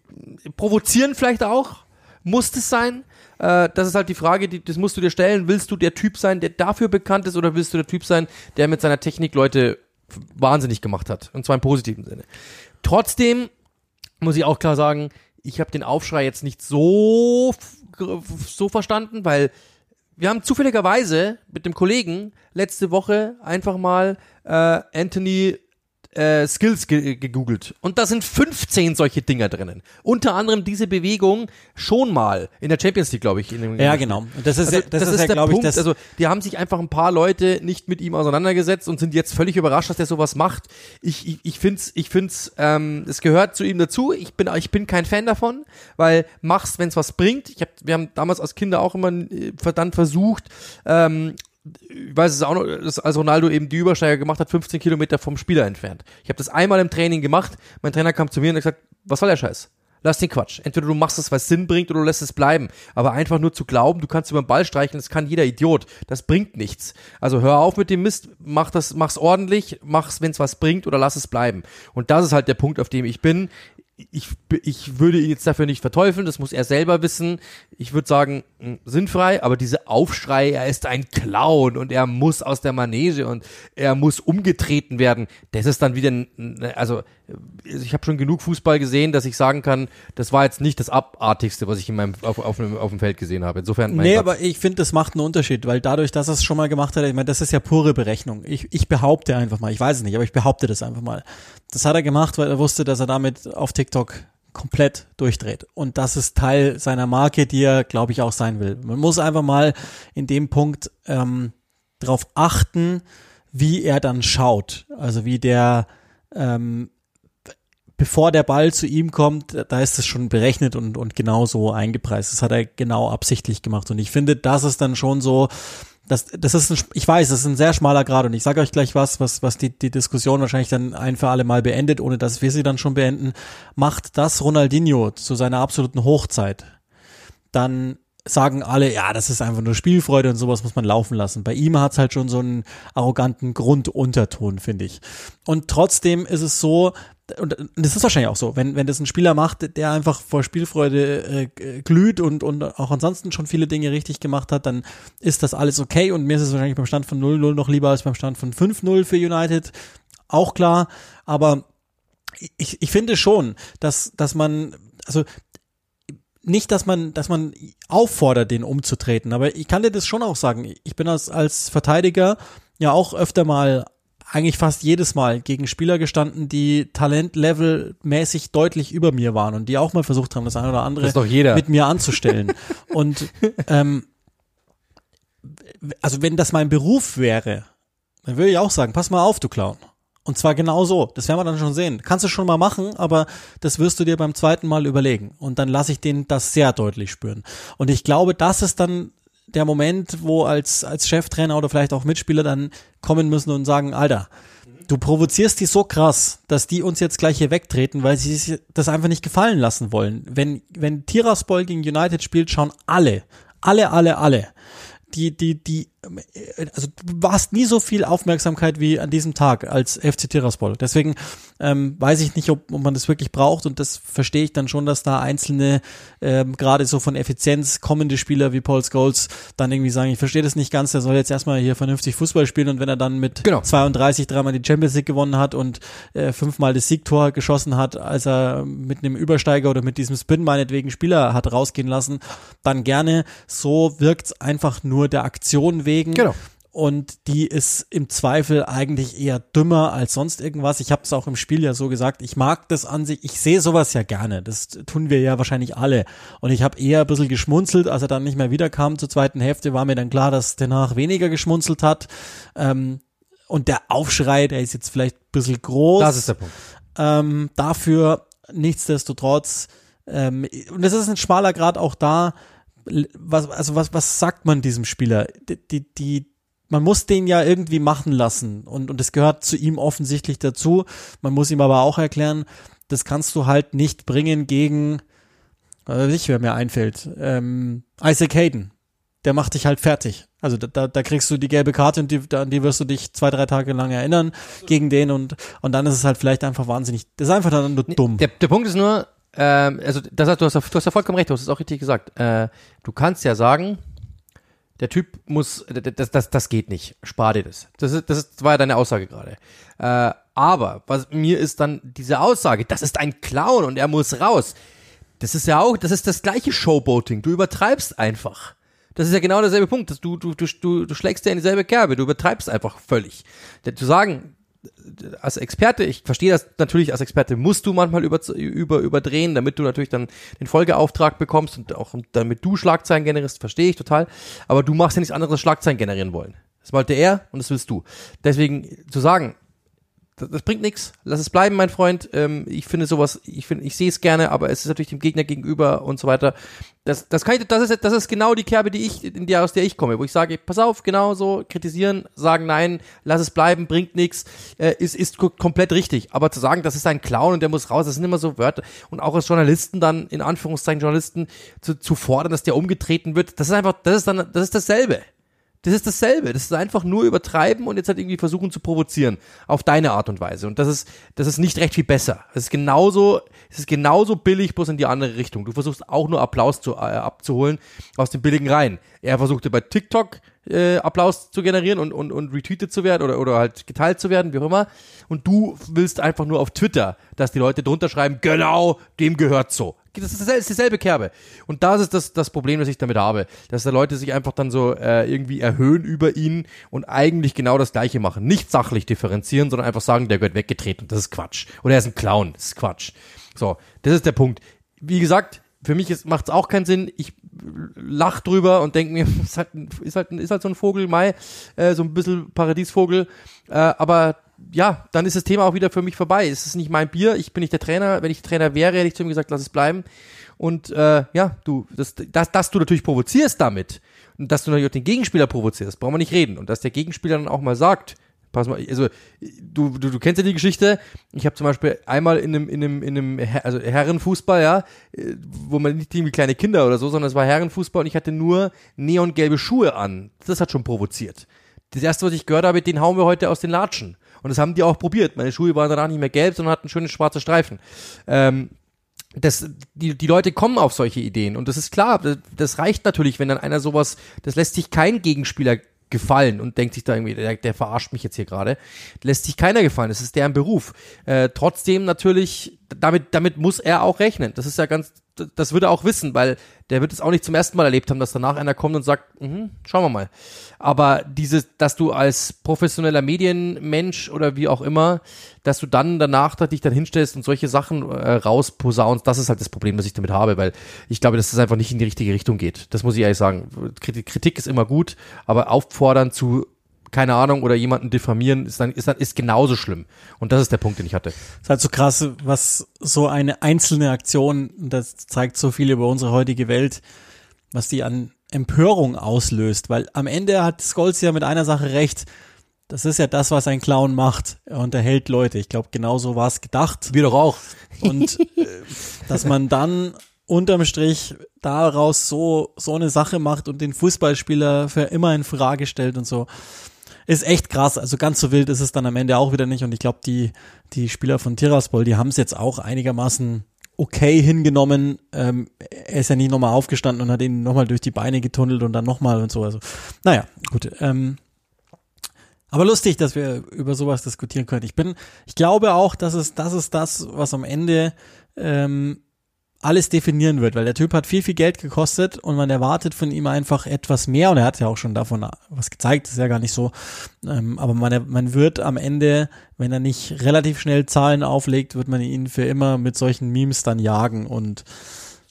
provozieren vielleicht auch? Muss es sein? Äh, das ist halt die Frage, die, das musst du dir stellen. Willst du der Typ sein, der dafür bekannt ist, oder willst du der Typ sein, der mit seiner Technik Leute wahnsinnig gemacht hat. Und zwar im positiven Sinne. Trotzdem muss ich auch klar sagen, ich habe den Aufschrei jetzt nicht so, so verstanden, weil wir haben zufälligerweise mit dem Kollegen letzte Woche einfach mal äh, Anthony äh, Skills ge gegoogelt. Und da sind 15 solche Dinger drinnen. Unter anderem diese Bewegung schon mal in der Champions League, glaube ich. ja, genau. Das ist, also, das, das ist, ist ja, glaube ich, das. Also, die haben sich einfach ein paar Leute nicht mit ihm auseinandergesetzt und sind jetzt völlig überrascht, dass der sowas macht. Ich, ich, ich finde es, ich find's, ähm, es gehört zu ihm dazu. Ich bin, ich bin kein Fan davon, weil machst, wenn es was bringt. Ich hab, wir haben damals als Kinder auch immer äh, dann versucht, ähm, ich weiß es auch noch, dass als Ronaldo eben die Übersteiger gemacht hat, 15 Kilometer vom Spieler entfernt. Ich habe das einmal im Training gemacht. Mein Trainer kam zu mir und hat gesagt, was soll der Scheiß? Lass den Quatsch. Entweder du machst es, was Sinn bringt, oder du lässt es bleiben. Aber einfach nur zu glauben, du kannst über den Ball streichen, das kann jeder Idiot. Das bringt nichts. Also hör auf mit dem Mist, mach das, mach's ordentlich, mach's, wenn's was bringt, oder lass es bleiben. Und das ist halt der Punkt, auf dem ich bin ich, ich würde ihn jetzt dafür nicht verteufeln, das muss er selber wissen. Ich würde sagen, hm, sinnfrei, aber diese Aufschrei, er ist ein Clown und er muss aus der Manege und er muss umgetreten werden, das ist dann wieder, also ich habe schon genug Fußball gesehen, dass ich sagen kann, das war jetzt nicht das Abartigste, was ich in meinem, auf, auf, auf dem Feld gesehen habe. Insofern. Nee, aber ich finde, das macht einen Unterschied, weil dadurch, dass er es schon mal gemacht hat, ich meine, das ist ja pure Berechnung. Ich, ich behaupte einfach mal, ich weiß es nicht, aber ich behaupte das einfach mal. Das hat er gemacht, weil er wusste, dass er damit auf TikTok TikTok komplett durchdreht. Und das ist Teil seiner Marke, die er, glaube ich, auch sein will. Man muss einfach mal in dem Punkt ähm, darauf achten, wie er dann schaut. Also wie der, ähm, bevor der Ball zu ihm kommt, da ist es schon berechnet und, und genau so eingepreist. Das hat er genau absichtlich gemacht. Und ich finde, das ist dann schon so, das, das ist ein, ich weiß, das ist ein sehr schmaler Grad und ich sage euch gleich was, was, was die, die Diskussion wahrscheinlich dann ein für alle Mal beendet, ohne dass wir sie dann schon beenden. Macht das Ronaldinho zu seiner absoluten Hochzeit, dann sagen alle, ja, das ist einfach nur Spielfreude und sowas muss man laufen lassen. Bei ihm hat's halt schon so einen arroganten Grundunterton, finde ich. Und trotzdem ist es so, und das ist wahrscheinlich auch so, wenn, wenn das ein Spieler macht, der einfach vor Spielfreude äh, glüht und, und auch ansonsten schon viele Dinge richtig gemacht hat, dann ist das alles okay und mir ist es wahrscheinlich beim Stand von 0-0 noch lieber als beim Stand von 5-0 für United. Auch klar, aber ich, ich finde schon, dass, dass man, also nicht, dass man, dass man auffordert, den umzutreten, aber ich kann dir das schon auch sagen. Ich bin als, als Verteidiger ja auch öfter mal eigentlich fast jedes Mal gegen Spieler gestanden, die Talentlevel-mäßig deutlich über mir waren und die auch mal versucht haben, das eine oder andere mit mir anzustellen. und ähm, also wenn das mein Beruf wäre, dann würde ich auch sagen, pass mal auf, du Clown. Und zwar genau so. Das werden wir dann schon sehen. Kannst du schon mal machen, aber das wirst du dir beim zweiten Mal überlegen. Und dann lasse ich den das sehr deutlich spüren. Und ich glaube, das ist dann der Moment, wo als, als Cheftrainer oder vielleicht auch Mitspieler dann kommen müssen und sagen, Alter, du provozierst die so krass, dass die uns jetzt gleich hier wegtreten, weil sie sich das einfach nicht gefallen lassen wollen. Wenn, wenn Tiraspol gegen United spielt, schauen alle, alle, alle, alle, die, die, die also du warst nie so viel Aufmerksamkeit wie an diesem Tag als FC Tiraspol. Deswegen ähm, weiß ich nicht, ob, ob man das wirklich braucht und das verstehe ich dann schon, dass da einzelne, ähm, gerade so von Effizienz kommende Spieler wie Paul Scholes dann irgendwie sagen, ich verstehe das nicht ganz, der soll jetzt erstmal hier vernünftig Fußball spielen und wenn er dann mit genau. 32 dreimal die Champions League gewonnen hat und äh, fünfmal das Siegtor geschossen hat, als er mit einem Übersteiger oder mit diesem Spin meinetwegen Spieler hat rausgehen lassen, dann gerne. So wirkt einfach nur der Aktion wegen deswegen. Genau. Und die ist im Zweifel eigentlich eher dümmer als sonst irgendwas. Ich habe es auch im Spiel ja so gesagt. Ich mag das an sich. Ich sehe sowas ja gerne. Das tun wir ja wahrscheinlich alle. Und ich habe eher ein bisschen geschmunzelt, als er dann nicht mehr wiederkam zur zweiten Hälfte. War mir dann klar, dass danach weniger geschmunzelt hat. Ähm, und der Aufschrei, der ist jetzt vielleicht ein bisschen groß. Das ist der Punkt. Ähm, dafür nichtsdestotrotz. Ähm, und es ist ein schmaler Grad auch da was, also was, was sagt man diesem Spieler? Die, die, die, man muss den ja irgendwie machen lassen und, und es gehört zu ihm offensichtlich dazu. Man muss ihm aber auch erklären, das kannst du halt nicht bringen gegen, äh, nicht, wer mir einfällt, ähm, Isaac Hayden. Der macht dich halt fertig. Also da, da kriegst du die gelbe Karte und die, an die wirst du dich zwei, drei Tage lang erinnern gegen den und, und dann ist es halt vielleicht einfach wahnsinnig, das ist einfach dann nur dumm. Der, der Punkt ist nur, ähm, also das heißt, du hast, du hast ja vollkommen recht, du hast es auch richtig gesagt. Äh, du kannst ja sagen, der Typ muss, das, das, das geht nicht, spar dir das. Das, ist, das ist, war ja deine Aussage gerade. Äh, aber was mir ist dann diese Aussage, das ist ein Clown und er muss raus. Das ist ja auch, das ist das gleiche Showboating. Du übertreibst einfach. Das ist ja genau derselbe Punkt. Du, du, du, du, du schlägst dir in dieselbe Kerbe. Du übertreibst einfach völlig. Zu sagen, als Experte, ich verstehe das natürlich, als Experte musst du manchmal über, über, überdrehen, damit du natürlich dann den Folgeauftrag bekommst und auch damit du Schlagzeilen generierst, verstehe ich total. Aber du machst ja nichts anderes Schlagzeilen generieren wollen. Das wollte er und das willst du. Deswegen zu sagen, das, das bringt nichts. Lass es bleiben, mein Freund. Ähm, ich finde sowas, ich finde, ich sehe es gerne, aber es ist natürlich dem Gegner gegenüber und so weiter. Das, das kann ich, das ist, das ist genau die Kerbe, die ich, in der, aus der ich komme, wo ich sage, pass auf, genau so, kritisieren, sagen nein, lass es bleiben, bringt nichts, äh, ist, ist komplett richtig. Aber zu sagen, das ist ein Clown und der muss raus, das sind immer so Wörter. Und auch als Journalisten dann, in Anführungszeichen Journalisten, zu, zu fordern, dass der umgetreten wird, das ist einfach, das ist dann, das ist dasselbe. Das ist dasselbe. Das ist einfach nur übertreiben und jetzt halt irgendwie versuchen zu provozieren. Auf deine Art und Weise. Und das ist, das ist nicht recht viel besser. Es ist genauso, es ist genauso billig, bloß in die andere Richtung. Du versuchst auch nur Applaus zu, äh, abzuholen aus den billigen Reihen. Er versuchte bei TikTok äh, Applaus zu generieren und, und, und retweetet zu werden oder, oder halt geteilt zu werden, wie auch immer. Und du willst einfach nur auf Twitter, dass die Leute drunter schreiben, genau, dem gehört so. Das ist, das ist dieselbe Kerbe. Und das ist das, das Problem, das ich damit habe. Dass da Leute sich einfach dann so äh, irgendwie erhöhen über ihn und eigentlich genau das Gleiche machen. Nicht sachlich differenzieren, sondern einfach sagen, der gehört weggetreten. Das ist Quatsch. Oder er ist ein Clown. Das ist Quatsch. So, das ist der Punkt. Wie gesagt, für mich macht es auch keinen Sinn. Ich lach drüber und denke mir, ist halt, ist, halt, ist halt so ein Vogel, Mai, äh, so ein bisschen Paradiesvogel. Äh, aber ja, dann ist das Thema auch wieder für mich vorbei. Es ist nicht mein Bier, ich bin nicht der Trainer. Wenn ich Trainer wäre, hätte ich zu ihm gesagt, lass es bleiben. Und äh, ja, du, das, das, dass du natürlich provozierst damit und dass du natürlich auch den Gegenspieler provozierst, brauchen wir nicht reden. Und dass der Gegenspieler dann auch mal sagt, pass mal, also du, du, du kennst ja die Geschichte. Ich habe zum Beispiel einmal in einem, in einem, in einem also Herrenfußball, ja, wo man nicht irgendwie kleine Kinder oder so, sondern es war Herrenfußball und ich hatte nur neongelbe Schuhe an. Das hat schon provoziert. Das erste, was ich gehört habe, den hauen wir heute aus den Latschen. Und das haben die auch probiert. Meine Schuhe waren danach nicht mehr gelb, sondern hatten schöne schwarze Streifen. Ähm, das, die, die Leute kommen auf solche Ideen und das ist klar, das, das reicht natürlich, wenn dann einer sowas, das lässt sich kein Gegenspieler gefallen und denkt sich da irgendwie, der, der verarscht mich jetzt hier gerade. Lässt sich keiner gefallen, das ist deren Beruf. Äh, trotzdem natürlich, damit, damit muss er auch rechnen. Das ist ja ganz, das würde er auch wissen, weil der wird es auch nicht zum ersten Mal erlebt haben, dass danach einer kommt und sagt, mhm, schauen wir mal. Aber dieses, dass du als professioneller Medienmensch oder wie auch immer, dass du dann danach dich dann hinstellst und solche Sachen äh, rausposaunst, das ist halt das Problem, das ich damit habe, weil ich glaube, dass das einfach nicht in die richtige Richtung geht. Das muss ich ehrlich sagen. Kritik ist immer gut, aber auffordern zu keine Ahnung, oder jemanden diffamieren, ist dann, ist dann, ist genauso schlimm. Und das ist der Punkt, den ich hatte. ist halt so krass, was so eine einzelne Aktion, das zeigt so viel über unsere heutige Welt, was die an Empörung auslöst, weil am Ende hat Scholz ja mit einer Sache recht. Das ist ja das, was ein Clown macht. Er unterhält Leute. Ich glaube, genau so war es gedacht. Wir doch auch. Und äh, dass man dann unterm Strich daraus so, so eine Sache macht und den Fußballspieler für immer in Frage stellt und so ist echt krass. Also ganz so wild ist es dann am Ende auch wieder nicht. Und ich glaube, die, die Spieler von Tiraspol, die haben es jetzt auch einigermaßen okay hingenommen. Ähm, er ist ja nicht nochmal aufgestanden und hat ihn nochmal durch die Beine getunnelt und dann nochmal und so. Also, naja, gut. Ähm, aber lustig, dass wir über sowas diskutieren können. Ich bin, ich glaube auch, dass es, das ist das, was am Ende ähm, alles definieren wird, weil der Typ hat viel, viel Geld gekostet und man erwartet von ihm einfach etwas mehr und er hat ja auch schon davon was gezeigt, ist ja gar nicht so, ähm, aber man, man wird am Ende, wenn er nicht relativ schnell Zahlen auflegt, wird man ihn für immer mit solchen Memes dann jagen und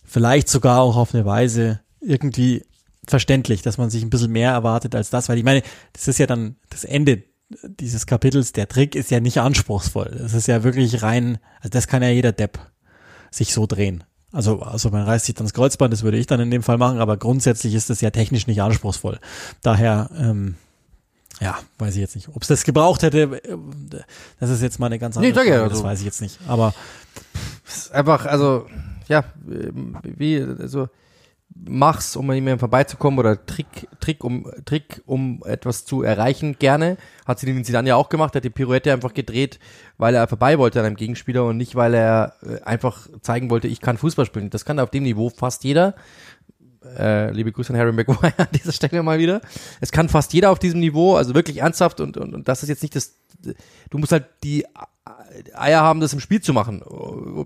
vielleicht sogar auch auf eine Weise irgendwie verständlich, dass man sich ein bisschen mehr erwartet als das, weil ich meine, das ist ja dann das Ende dieses Kapitels, der Trick ist ja nicht anspruchsvoll. Das ist ja wirklich rein, also das kann ja jeder Depp sich so drehen. Also, also man reißt sich dann das Kreuzband, das würde ich dann in dem Fall machen, aber grundsätzlich ist das ja technisch nicht anspruchsvoll. Daher, ähm, ja, weiß ich jetzt nicht. Ob es das gebraucht hätte, äh, das ist jetzt mal eine ganz andere nee, Frage, Frage, also, das weiß ich jetzt nicht. Aber einfach, also, ja, wie, also mach's, um an jemandem vorbeizukommen oder Trick, Trick, um, Trick, um etwas zu erreichen, gerne. Hat sie den dann ja auch gemacht, hat die Pirouette einfach gedreht, weil er vorbei wollte an einem Gegenspieler und nicht, weil er äh, einfach zeigen wollte, ich kann Fußball spielen. Das kann auf dem Niveau fast jeder. Äh, liebe Grüße an Harry Maguire an dieser Stelle mal wieder. Es kann fast jeder auf diesem Niveau, also wirklich ernsthaft und, und, und das ist jetzt nicht das, du musst halt die Eier haben, das im Spiel zu machen.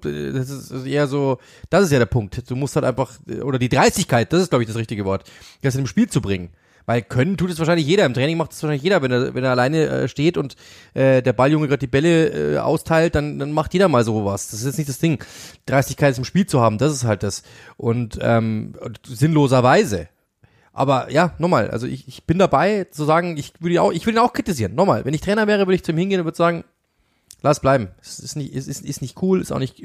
Das ist eher so, das ist ja der Punkt. Du musst halt einfach, oder die Dreistigkeit, das ist, glaube ich, das richtige Wort, das dem Spiel zu bringen. Weil können tut es wahrscheinlich jeder. Im Training macht es wahrscheinlich jeder, wenn er, wenn er alleine äh, steht und äh, der Balljunge gerade die Bälle äh, austeilt, dann, dann macht jeder mal sowas. Das ist jetzt nicht das Ding. Dreistigkeit im Spiel zu haben, das ist halt das. Und ähm, sinnloserweise. Aber ja, nochmal, also ich, ich bin dabei zu sagen, ich würde auch, ich will ihn auch kritisieren. Nochmal, wenn ich Trainer wäre, würde ich zu ihm hingehen und würde sagen, Lass bleiben. Es ist nicht, es ist, ist nicht cool, ist auch nicht,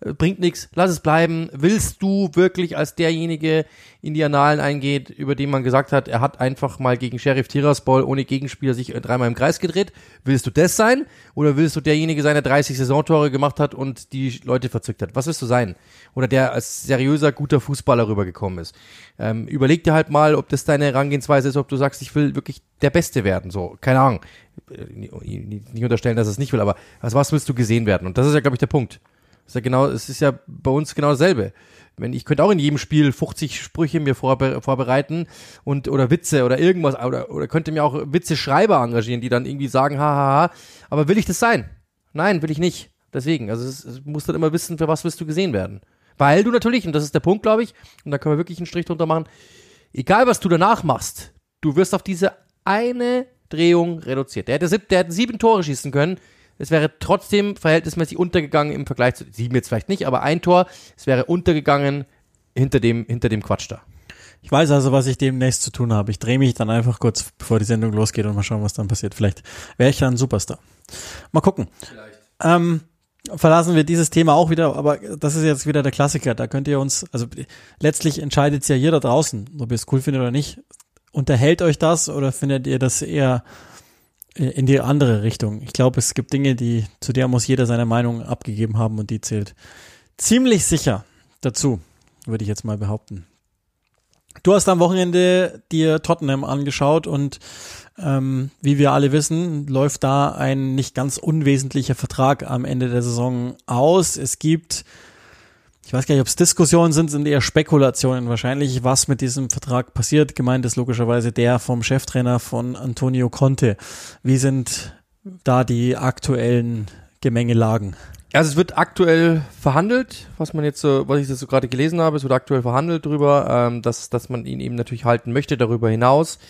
bringt nichts. Lass es bleiben. Willst du wirklich als derjenige in die Annalen eingeht, über den man gesagt hat, er hat einfach mal gegen Sheriff Tiraspol ohne Gegenspieler sich dreimal im Kreis gedreht? Willst du das sein? Oder willst du derjenige sein, der 30 Saisontore gemacht hat und die Leute verzückt hat? Was willst du sein? Oder der als seriöser, guter Fußballer rübergekommen ist? Ähm, überleg dir halt mal, ob das deine Herangehensweise ist, ob du sagst, ich will wirklich der Beste werden. So, keine Ahnung nicht unterstellen, dass er es nicht will, aber als was willst du gesehen werden? Und das ist ja, glaube ich, der Punkt. Ist ja genau, es ist ja bei uns genau dasselbe. Wenn ich könnte auch in jedem Spiel 50 Sprüche mir vorbe vorbereiten und oder Witze oder irgendwas oder, oder könnte mir auch Witze Schreiber engagieren, die dann irgendwie sagen, hahaha, aber will ich das sein? Nein, will ich nicht. Deswegen, also es, es muss dann immer wissen, für was willst du gesehen werden. Weil du natürlich, und das ist der Punkt, glaube ich, und da können wir wirklich einen Strich drunter machen, egal was du danach machst, du wirst auf diese eine Drehung reduziert. Der hätte, sieb, der hätte sieben Tore schießen können. Es wäre trotzdem verhältnismäßig untergegangen im Vergleich zu sieben jetzt vielleicht nicht, aber ein Tor, es wäre untergegangen hinter dem, hinter dem Quatsch da. Ich weiß also, was ich demnächst zu tun habe. Ich drehe mich dann einfach kurz, bevor die Sendung losgeht und mal schauen, was dann passiert. Vielleicht wäre ich dann ein Superstar. Mal gucken. Vielleicht. Ähm, verlassen wir dieses Thema auch wieder, aber das ist jetzt wieder der Klassiker. Da könnt ihr uns, also letztlich entscheidet es ja jeder draußen, ob ihr es cool findet oder nicht. Unterhält euch das oder findet ihr das eher in die andere Richtung? Ich glaube, es gibt Dinge, die, zu der muss jeder seine Meinung abgegeben haben und die zählt ziemlich sicher dazu, würde ich jetzt mal behaupten. Du hast am Wochenende dir Tottenham angeschaut und ähm, wie wir alle wissen, läuft da ein nicht ganz unwesentlicher Vertrag am Ende der Saison aus. Es gibt, ich weiß gar nicht, ob es Diskussionen sind, sind eher Spekulationen wahrscheinlich, was mit diesem Vertrag passiert. Gemeint ist logischerweise der vom Cheftrainer von Antonio Conte. Wie sind da die aktuellen Gemengelagen? Also es wird aktuell verhandelt, was man jetzt so, was ich jetzt so gerade gelesen habe, es wird aktuell verhandelt darüber, ähm, dass, dass man ihn eben natürlich halten möchte darüber hinaus.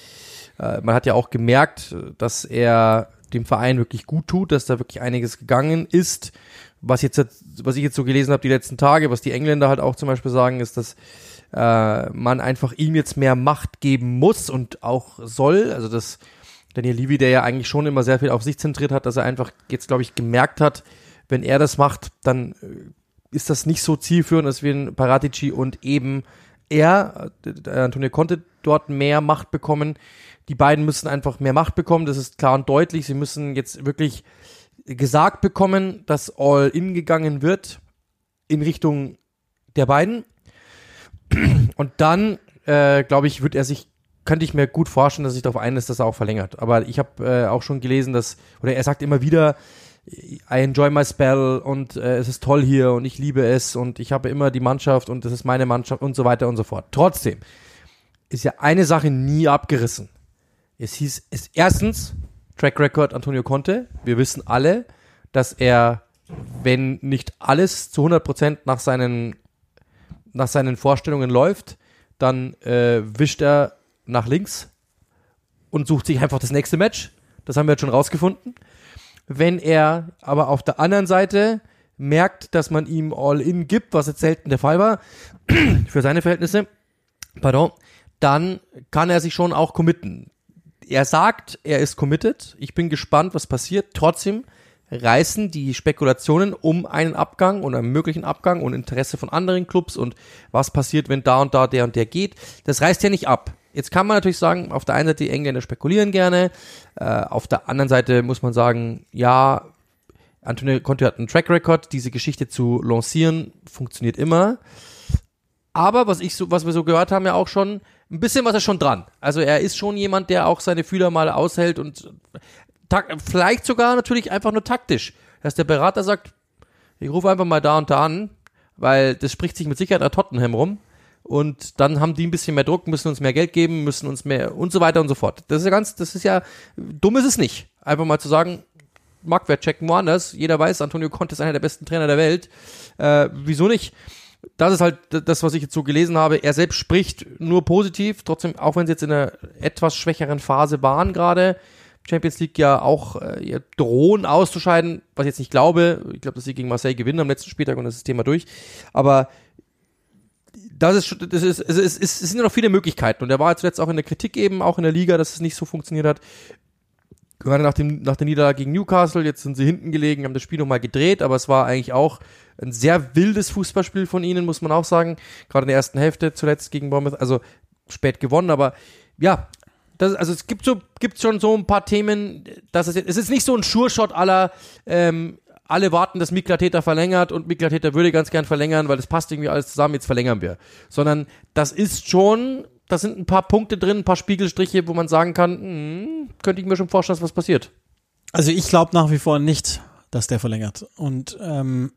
Äh, man hat ja auch gemerkt, dass er dem Verein wirklich gut tut, dass da wirklich einiges gegangen ist. Was jetzt, was ich jetzt so gelesen habe die letzten Tage, was die Engländer halt auch zum Beispiel sagen, ist, dass äh, man einfach ihm jetzt mehr Macht geben muss und auch soll. Also dass Daniel Levy, der ja eigentlich schon immer sehr viel auf sich zentriert hat, dass er einfach jetzt, glaube ich, gemerkt hat, wenn er das macht, dann äh, ist das nicht so zielführend, als wenn Paratici und eben er, äh, Antonio Conte, dort mehr Macht bekommen. Die beiden müssen einfach mehr Macht bekommen, das ist klar und deutlich. Sie müssen jetzt wirklich gesagt bekommen, dass all in gegangen wird in Richtung der beiden. Und dann, äh, glaube ich, wird er sich, könnte ich mir gut vorstellen, dass sich darauf einlässt, dass er auch verlängert. Aber ich habe äh, auch schon gelesen, dass, oder er sagt immer wieder, I enjoy my spell und äh, es ist toll hier und ich liebe es und ich habe immer die Mannschaft und das ist meine Mannschaft und so weiter und so fort. Trotzdem ist ja eine Sache nie abgerissen. Es hieß, es erstens Track Record Antonio Conte. Wir wissen alle, dass er, wenn nicht alles zu 100% nach seinen, nach seinen Vorstellungen läuft, dann äh, wischt er nach links und sucht sich einfach das nächste Match. Das haben wir jetzt schon rausgefunden. Wenn er aber auf der anderen Seite merkt, dass man ihm All-In gibt, was jetzt selten der Fall war, für seine Verhältnisse, pardon, dann kann er sich schon auch committen er sagt, er ist committed. Ich bin gespannt, was passiert. Trotzdem reißen die Spekulationen um einen Abgang und einen möglichen Abgang und Interesse von anderen Clubs und was passiert, wenn da und da der und der geht. Das reißt ja nicht ab. Jetzt kann man natürlich sagen, auf der einen Seite die Engländer spekulieren gerne, äh, auf der anderen Seite muss man sagen, ja, Antonio Conte hat einen Track Record, diese Geschichte zu lancieren funktioniert immer. Aber was ich so, was wir so gehört haben ja auch schon, ein bisschen was er schon dran. Also er ist schon jemand, der auch seine Fühler mal aushält und vielleicht sogar natürlich einfach nur taktisch. Dass der Berater sagt, ich rufe einfach mal da und da an, weil das spricht sich mit Sicherheit nach Tottenham rum. Und dann haben die ein bisschen mehr Druck, müssen uns mehr Geld geben, müssen uns mehr und so weiter und so fort. Das ist ja ganz, das ist ja, dumm ist es nicht. Einfach mal zu sagen, Marktwert checken woanders. Jeder weiß, Antonio Conte ist einer der besten Trainer der Welt. Äh, wieso nicht? Das ist halt das, was ich jetzt so gelesen habe. Er selbst spricht nur positiv, trotzdem, auch wenn sie jetzt in einer etwas schwächeren Phase waren gerade, Champions League ja auch äh, drohen auszuscheiden, was ich jetzt nicht glaube. Ich glaube, dass sie gegen Marseille gewinnen am letzten Spieltag und das ist Thema durch. Aber das ist, das ist, es, ist, es sind ja noch viele Möglichkeiten. Und er war zuletzt auch in der Kritik eben, auch in der Liga, dass es nicht so funktioniert hat. Gerade nach, dem, nach der Niederlage gegen Newcastle, jetzt sind sie hinten gelegen, haben das Spiel nochmal gedreht, aber es war eigentlich auch ein sehr wildes Fußballspiel von ihnen, muss man auch sagen. Gerade in der ersten Hälfte zuletzt gegen Bournemouth, also spät gewonnen, aber ja, das, also es gibt so, gibt schon so ein paar Themen, dass es, es ist nicht so ein Sure-Shot aller, ähm, alle warten, dass Mikla verlängert und Mikla würde ganz gern verlängern, weil das passt irgendwie alles zusammen, jetzt verlängern wir. Sondern das ist schon, da sind ein paar Punkte drin, ein paar Spiegelstriche, wo man sagen kann, hm, könnte ich mir schon vorstellen, dass was passiert. Also ich glaube nach wie vor nicht, dass der verlängert. Und ähm,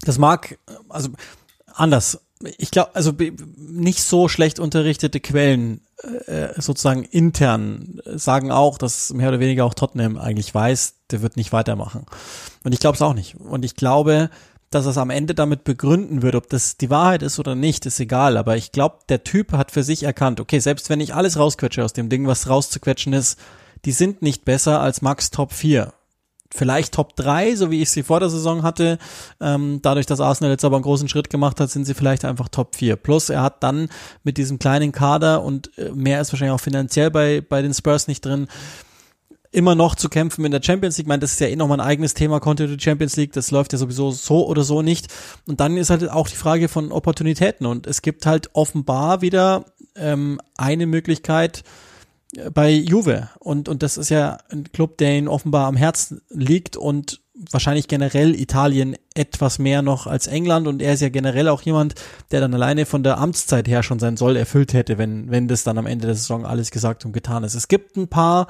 das mag, also anders. Ich glaube, also nicht so schlecht unterrichtete Quellen äh, sozusagen intern sagen auch, dass mehr oder weniger auch Tottenham eigentlich weiß, der wird nicht weitermachen. Und ich glaube es auch nicht. Und ich glaube, dass er es am Ende damit begründen wird, ob das die Wahrheit ist oder nicht, ist egal. Aber ich glaube, der Typ hat für sich erkannt, okay, selbst wenn ich alles rausquetsche aus dem Ding, was rauszuquetschen ist, die sind nicht besser als Max Top 4 vielleicht Top 3, so wie ich sie vor der Saison hatte. Ähm, dadurch, dass Arsenal jetzt aber einen großen Schritt gemacht hat, sind sie vielleicht einfach Top 4. Plus er hat dann mit diesem kleinen Kader und äh, mehr ist wahrscheinlich auch finanziell bei, bei den Spurs nicht drin, immer noch zu kämpfen in der Champions League. Ich meine, das ist ja eh nochmal ein eigenes Thema, die Champions League, das läuft ja sowieso so oder so nicht. Und dann ist halt auch die Frage von Opportunitäten. Und es gibt halt offenbar wieder ähm, eine Möglichkeit, bei Juve. Und, und das ist ja ein Club, der ihn offenbar am Herzen liegt und wahrscheinlich generell Italien etwas mehr noch als England. Und er ist ja generell auch jemand, der dann alleine von der Amtszeit her schon sein Soll erfüllt hätte, wenn, wenn das dann am Ende der Saison alles gesagt und getan ist. Es gibt ein paar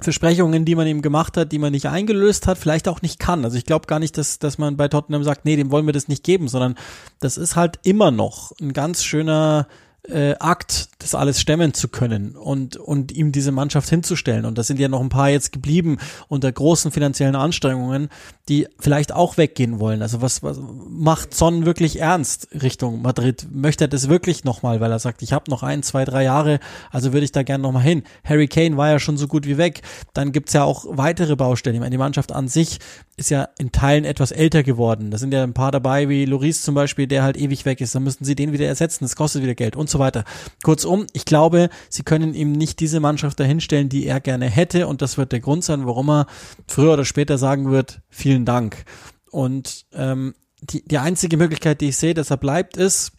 Versprechungen, die man ihm gemacht hat, die man nicht eingelöst hat, vielleicht auch nicht kann. Also ich glaube gar nicht, dass, dass man bei Tottenham sagt, nee, dem wollen wir das nicht geben, sondern das ist halt immer noch ein ganz schöner äh, Akt, das alles stemmen zu können und, und ihm diese Mannschaft hinzustellen. Und da sind ja noch ein paar jetzt geblieben unter großen finanziellen Anstrengungen, die vielleicht auch weggehen wollen. Also was, was macht Son wirklich ernst Richtung Madrid? Möchte er das wirklich nochmal, weil er sagt, ich habe noch ein, zwei, drei Jahre, also würde ich da gerne nochmal hin. Harry Kane war ja schon so gut wie weg. Dann gibt's ja auch weitere Baustellen. Ich meine, die Mannschaft an sich ist ja in Teilen etwas älter geworden. Da sind ja ein paar dabei, wie Loris zum Beispiel, der halt ewig weg ist. Dann müssten sie den wieder ersetzen. Das kostet wieder Geld und so weiter. Kurzum, ich glaube, sie können ihm nicht diese Mannschaft dahinstellen, die er gerne hätte. Und das wird der Grund sein, warum er früher oder später sagen wird, vielen Dank. Und ähm, die, die einzige Möglichkeit, die ich sehe, dass er bleibt, ist,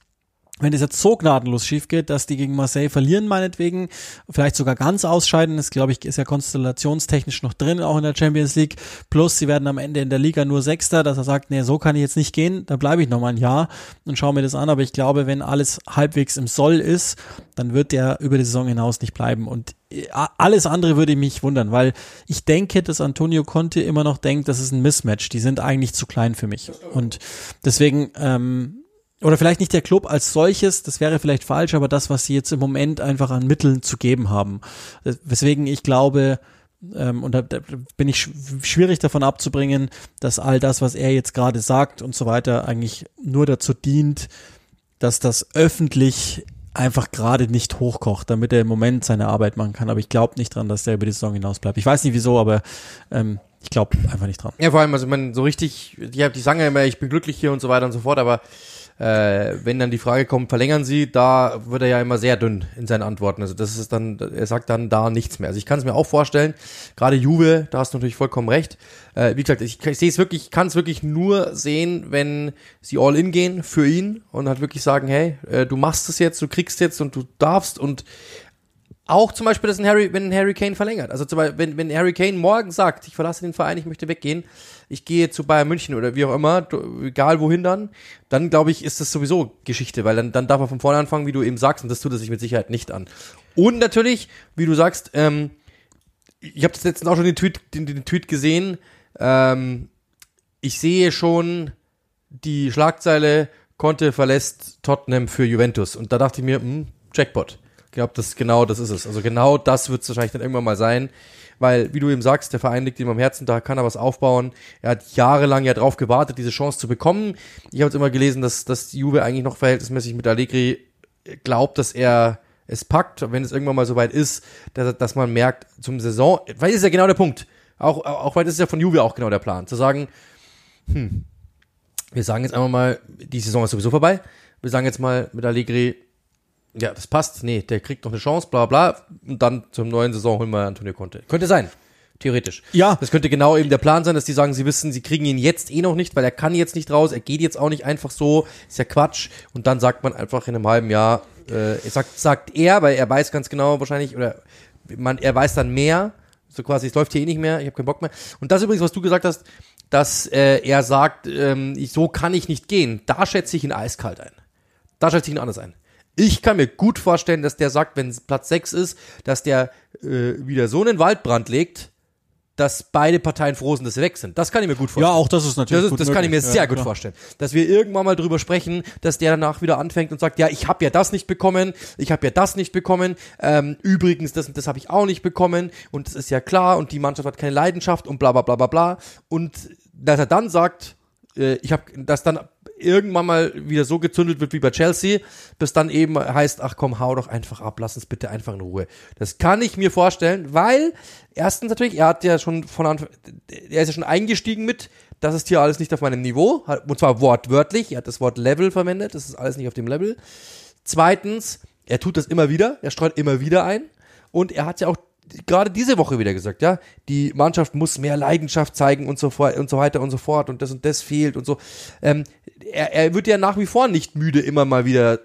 wenn es jetzt so gnadenlos schief geht, dass die gegen Marseille verlieren, meinetwegen, vielleicht sogar ganz ausscheiden, ist, glaube ich, ist ja konstellationstechnisch noch drin, auch in der Champions League. Plus, sie werden am Ende in der Liga nur Sechster, dass er sagt, nee, so kann ich jetzt nicht gehen, da bleibe ich noch mal ein Jahr und schaue mir das an. Aber ich glaube, wenn alles halbwegs im Soll ist, dann wird der über die Saison hinaus nicht bleiben. Und äh, alles andere würde mich wundern, weil ich denke, dass Antonio Conte immer noch denkt, das ist ein Mismatch. Die sind eigentlich zu klein für mich. Und deswegen, ähm, oder vielleicht nicht der Club als solches, das wäre vielleicht falsch, aber das, was sie jetzt im Moment einfach an Mitteln zu geben haben. Weswegen ich glaube, ähm, und da, da bin ich sch schwierig davon abzubringen, dass all das, was er jetzt gerade sagt und so weiter, eigentlich nur dazu dient, dass das öffentlich einfach gerade nicht hochkocht, damit er im Moment seine Arbeit machen kann. Aber ich glaube nicht dran, dass der über die Saison hinaus bleibt. Ich weiß nicht wieso, aber ähm, ich glaube einfach nicht dran. Ja, vor allem, also man so richtig, die, die sagen ja immer, ich bin glücklich hier und so weiter und so fort, aber äh, wenn dann die Frage kommt, verlängern Sie, da wird er ja immer sehr dünn in seinen Antworten. Also das ist dann, er sagt dann da nichts mehr. Also ich kann es mir auch vorstellen, gerade Juve, da hast du natürlich vollkommen recht. Äh, wie gesagt, ich, ich sehe es wirklich, ich kann es wirklich nur sehen, wenn sie all in gehen für ihn und halt wirklich sagen, hey, äh, du machst es jetzt, du kriegst jetzt und du darfst und auch zum Beispiel, dass ein Harry, wenn ein Harry Kane verlängert. Also zum Beispiel, wenn, wenn Harry Kane morgen sagt, ich verlasse den Verein, ich möchte weggehen, ich gehe zu Bayern München oder wie auch immer, egal wohin dann, dann glaube ich, ist das sowieso Geschichte, weil dann, dann darf er von vorne anfangen, wie du eben sagst, und das tut er sich mit Sicherheit nicht an. Und natürlich, wie du sagst, ähm, ich habe das letztens auch schon den Tweet, den, den Tweet gesehen, ähm, ich sehe schon die Schlagzeile, Conte verlässt Tottenham für Juventus. Und da dachte ich mir, hm, Jackpot. Glaube, das genau das ist es. Also genau das wird es wahrscheinlich dann irgendwann mal sein. Weil, wie du eben sagst, der Verein liegt ihm am Herzen, da kann er was aufbauen. Er hat jahrelang ja drauf gewartet, diese Chance zu bekommen. Ich habe jetzt immer gelesen, dass, dass Juve eigentlich noch verhältnismäßig mit Allegri glaubt, dass er es packt, wenn es irgendwann mal soweit ist, dass, dass man merkt, zum Saison, weil das ist ja genau der Punkt. Auch, auch weil das ist ja von Juve auch genau der Plan, zu sagen, hm, wir sagen jetzt einmal mal, die Saison ist sowieso vorbei. Wir sagen jetzt mal mit Allegri, ja, das passt. Nee, der kriegt noch eine Chance, bla bla. Und dann zum neuen Saison holen wir Antonio Conte. Könnte sein. Theoretisch. Ja. Das könnte genau eben der Plan sein, dass die sagen, sie wissen, sie kriegen ihn jetzt eh noch nicht, weil er kann jetzt nicht raus, er geht jetzt auch nicht einfach so, ist ja Quatsch. Und dann sagt man einfach in einem halben Jahr, äh, sagt, sagt er, weil er weiß ganz genau wahrscheinlich, oder man, er weiß dann mehr, so quasi, es läuft hier eh nicht mehr, ich habe keinen Bock mehr. Und das übrigens, was du gesagt hast, dass äh, er sagt, ähm, ich, so kann ich nicht gehen, da schätze ich ihn eiskalt ein. Da schätze ich ihn anders ein. Ich kann mir gut vorstellen, dass der sagt, wenn Platz 6 ist, dass der äh, wieder so einen Waldbrand legt, dass beide Parteien froh sind, dass sie weg sind. Das kann ich mir gut vorstellen. Ja, auch das ist natürlich Das, ist, das kann ich mir sehr Ja, gut klar. vorstellen. Dass wir irgendwann mal drüber sprechen, dass der danach wieder anfängt und sagt, ja, ich habe ja das nicht bekommen, ich habe ja das nicht bekommen, ähm, übrigens, das und das habe ich auch nicht bekommen und das ist ja klar und die Mannschaft hat keine Leidenschaft und bla bla bla bla bla. Und dass er dann sagt, äh, ich habe, dass dann irgendwann mal wieder so gezündelt wird wie bei Chelsea, bis dann eben heißt, ach komm, hau doch einfach ab, lass uns bitte einfach in Ruhe. Das kann ich mir vorstellen, weil erstens natürlich, er hat ja schon von Anfang, er ist ja schon eingestiegen mit, das ist hier alles nicht auf meinem Niveau, und zwar wortwörtlich, er hat das Wort Level verwendet, das ist alles nicht auf dem Level. Zweitens, er tut das immer wieder, er streut immer wieder ein und er hat ja auch gerade diese Woche wieder gesagt, ja, die Mannschaft muss mehr Leidenschaft zeigen und so fort und so weiter und so fort und das und das fehlt und so. Ähm, er, er wird ja nach wie vor nicht müde, immer mal wieder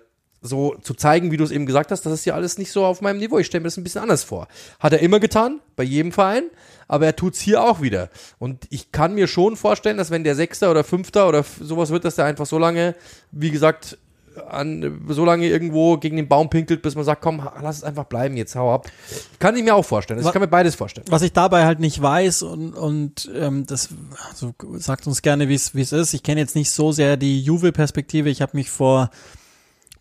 so zu zeigen, wie du es eben gesagt hast, das ist ja alles nicht so auf meinem Niveau. Ich stelle mir das ein bisschen anders vor. Hat er immer getan, bei jedem Verein, aber er tut's hier auch wieder. Und ich kann mir schon vorstellen, dass wenn der Sechster oder Fünfter oder sowas wird, dass der einfach so lange, wie gesagt, an, so lange irgendwo gegen den Baum pinkelt, bis man sagt, komm, lass es einfach bleiben, jetzt hau ab. Kann ich mir auch vorstellen. Also ich kann mir beides vorstellen. Was ich dabei halt nicht weiß und, und ähm, das also sagt uns gerne, wie es wie es ist. Ich kenne jetzt nicht so sehr die Juve-Perspektive. Ich habe mich vor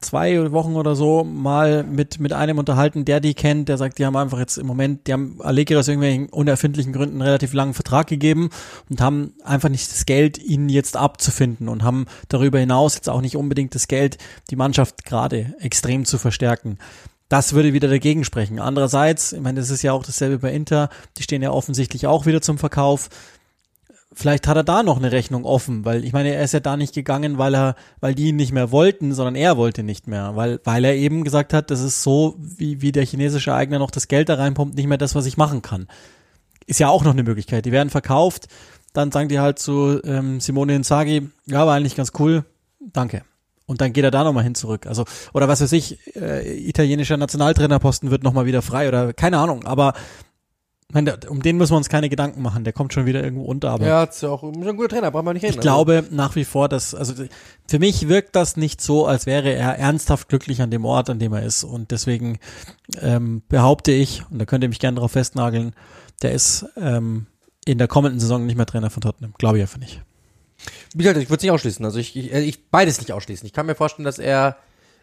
zwei Wochen oder so mal mit mit einem unterhalten, der die kennt, der sagt, die haben einfach jetzt im Moment, die haben Allegri aus irgendwelchen unerfindlichen Gründen einen relativ langen Vertrag gegeben und haben einfach nicht das Geld, ihn jetzt abzufinden und haben darüber hinaus jetzt auch nicht unbedingt das Geld, die Mannschaft gerade extrem zu verstärken. Das würde wieder dagegen sprechen. Andererseits, ich meine, das ist ja auch dasselbe bei Inter, die stehen ja offensichtlich auch wieder zum Verkauf. Vielleicht hat er da noch eine Rechnung offen, weil ich meine, er ist ja da nicht gegangen, weil er, weil die ihn nicht mehr wollten, sondern er wollte nicht mehr, weil, weil er eben gesagt hat, das ist so, wie, wie der chinesische Eigner noch das Geld da reinpumpt, nicht mehr das, was ich machen kann. Ist ja auch noch eine Möglichkeit. Die werden verkauft, dann sagen die halt zu ähm, Simone Inzaghi, ja, war eigentlich ganz cool, danke. Und dann geht er da nochmal hin zurück. Also, oder was weiß ich, äh, italienischer Nationaltrainerposten wird nochmal wieder frei oder keine Ahnung, aber ich meine, um den müssen wir uns keine Gedanken machen, der kommt schon wieder irgendwo unter, aber Ja, ist ja auch ist ein guter Trainer, brauchen wir nicht reden. ich glaube nach wie vor, dass, also für mich wirkt das nicht so, als wäre er ernsthaft glücklich an dem Ort, an dem er ist. Und deswegen ähm, behaupte ich, und da könnt ihr mich gerne drauf festnageln, der ist ähm, in der kommenden Saison nicht mehr Trainer von Tottenham. Glaube ich einfach nicht. Wie gesagt, ich würde es nicht ausschließen. Also ich, ich, ich beides nicht ausschließen. Ich kann mir vorstellen, dass er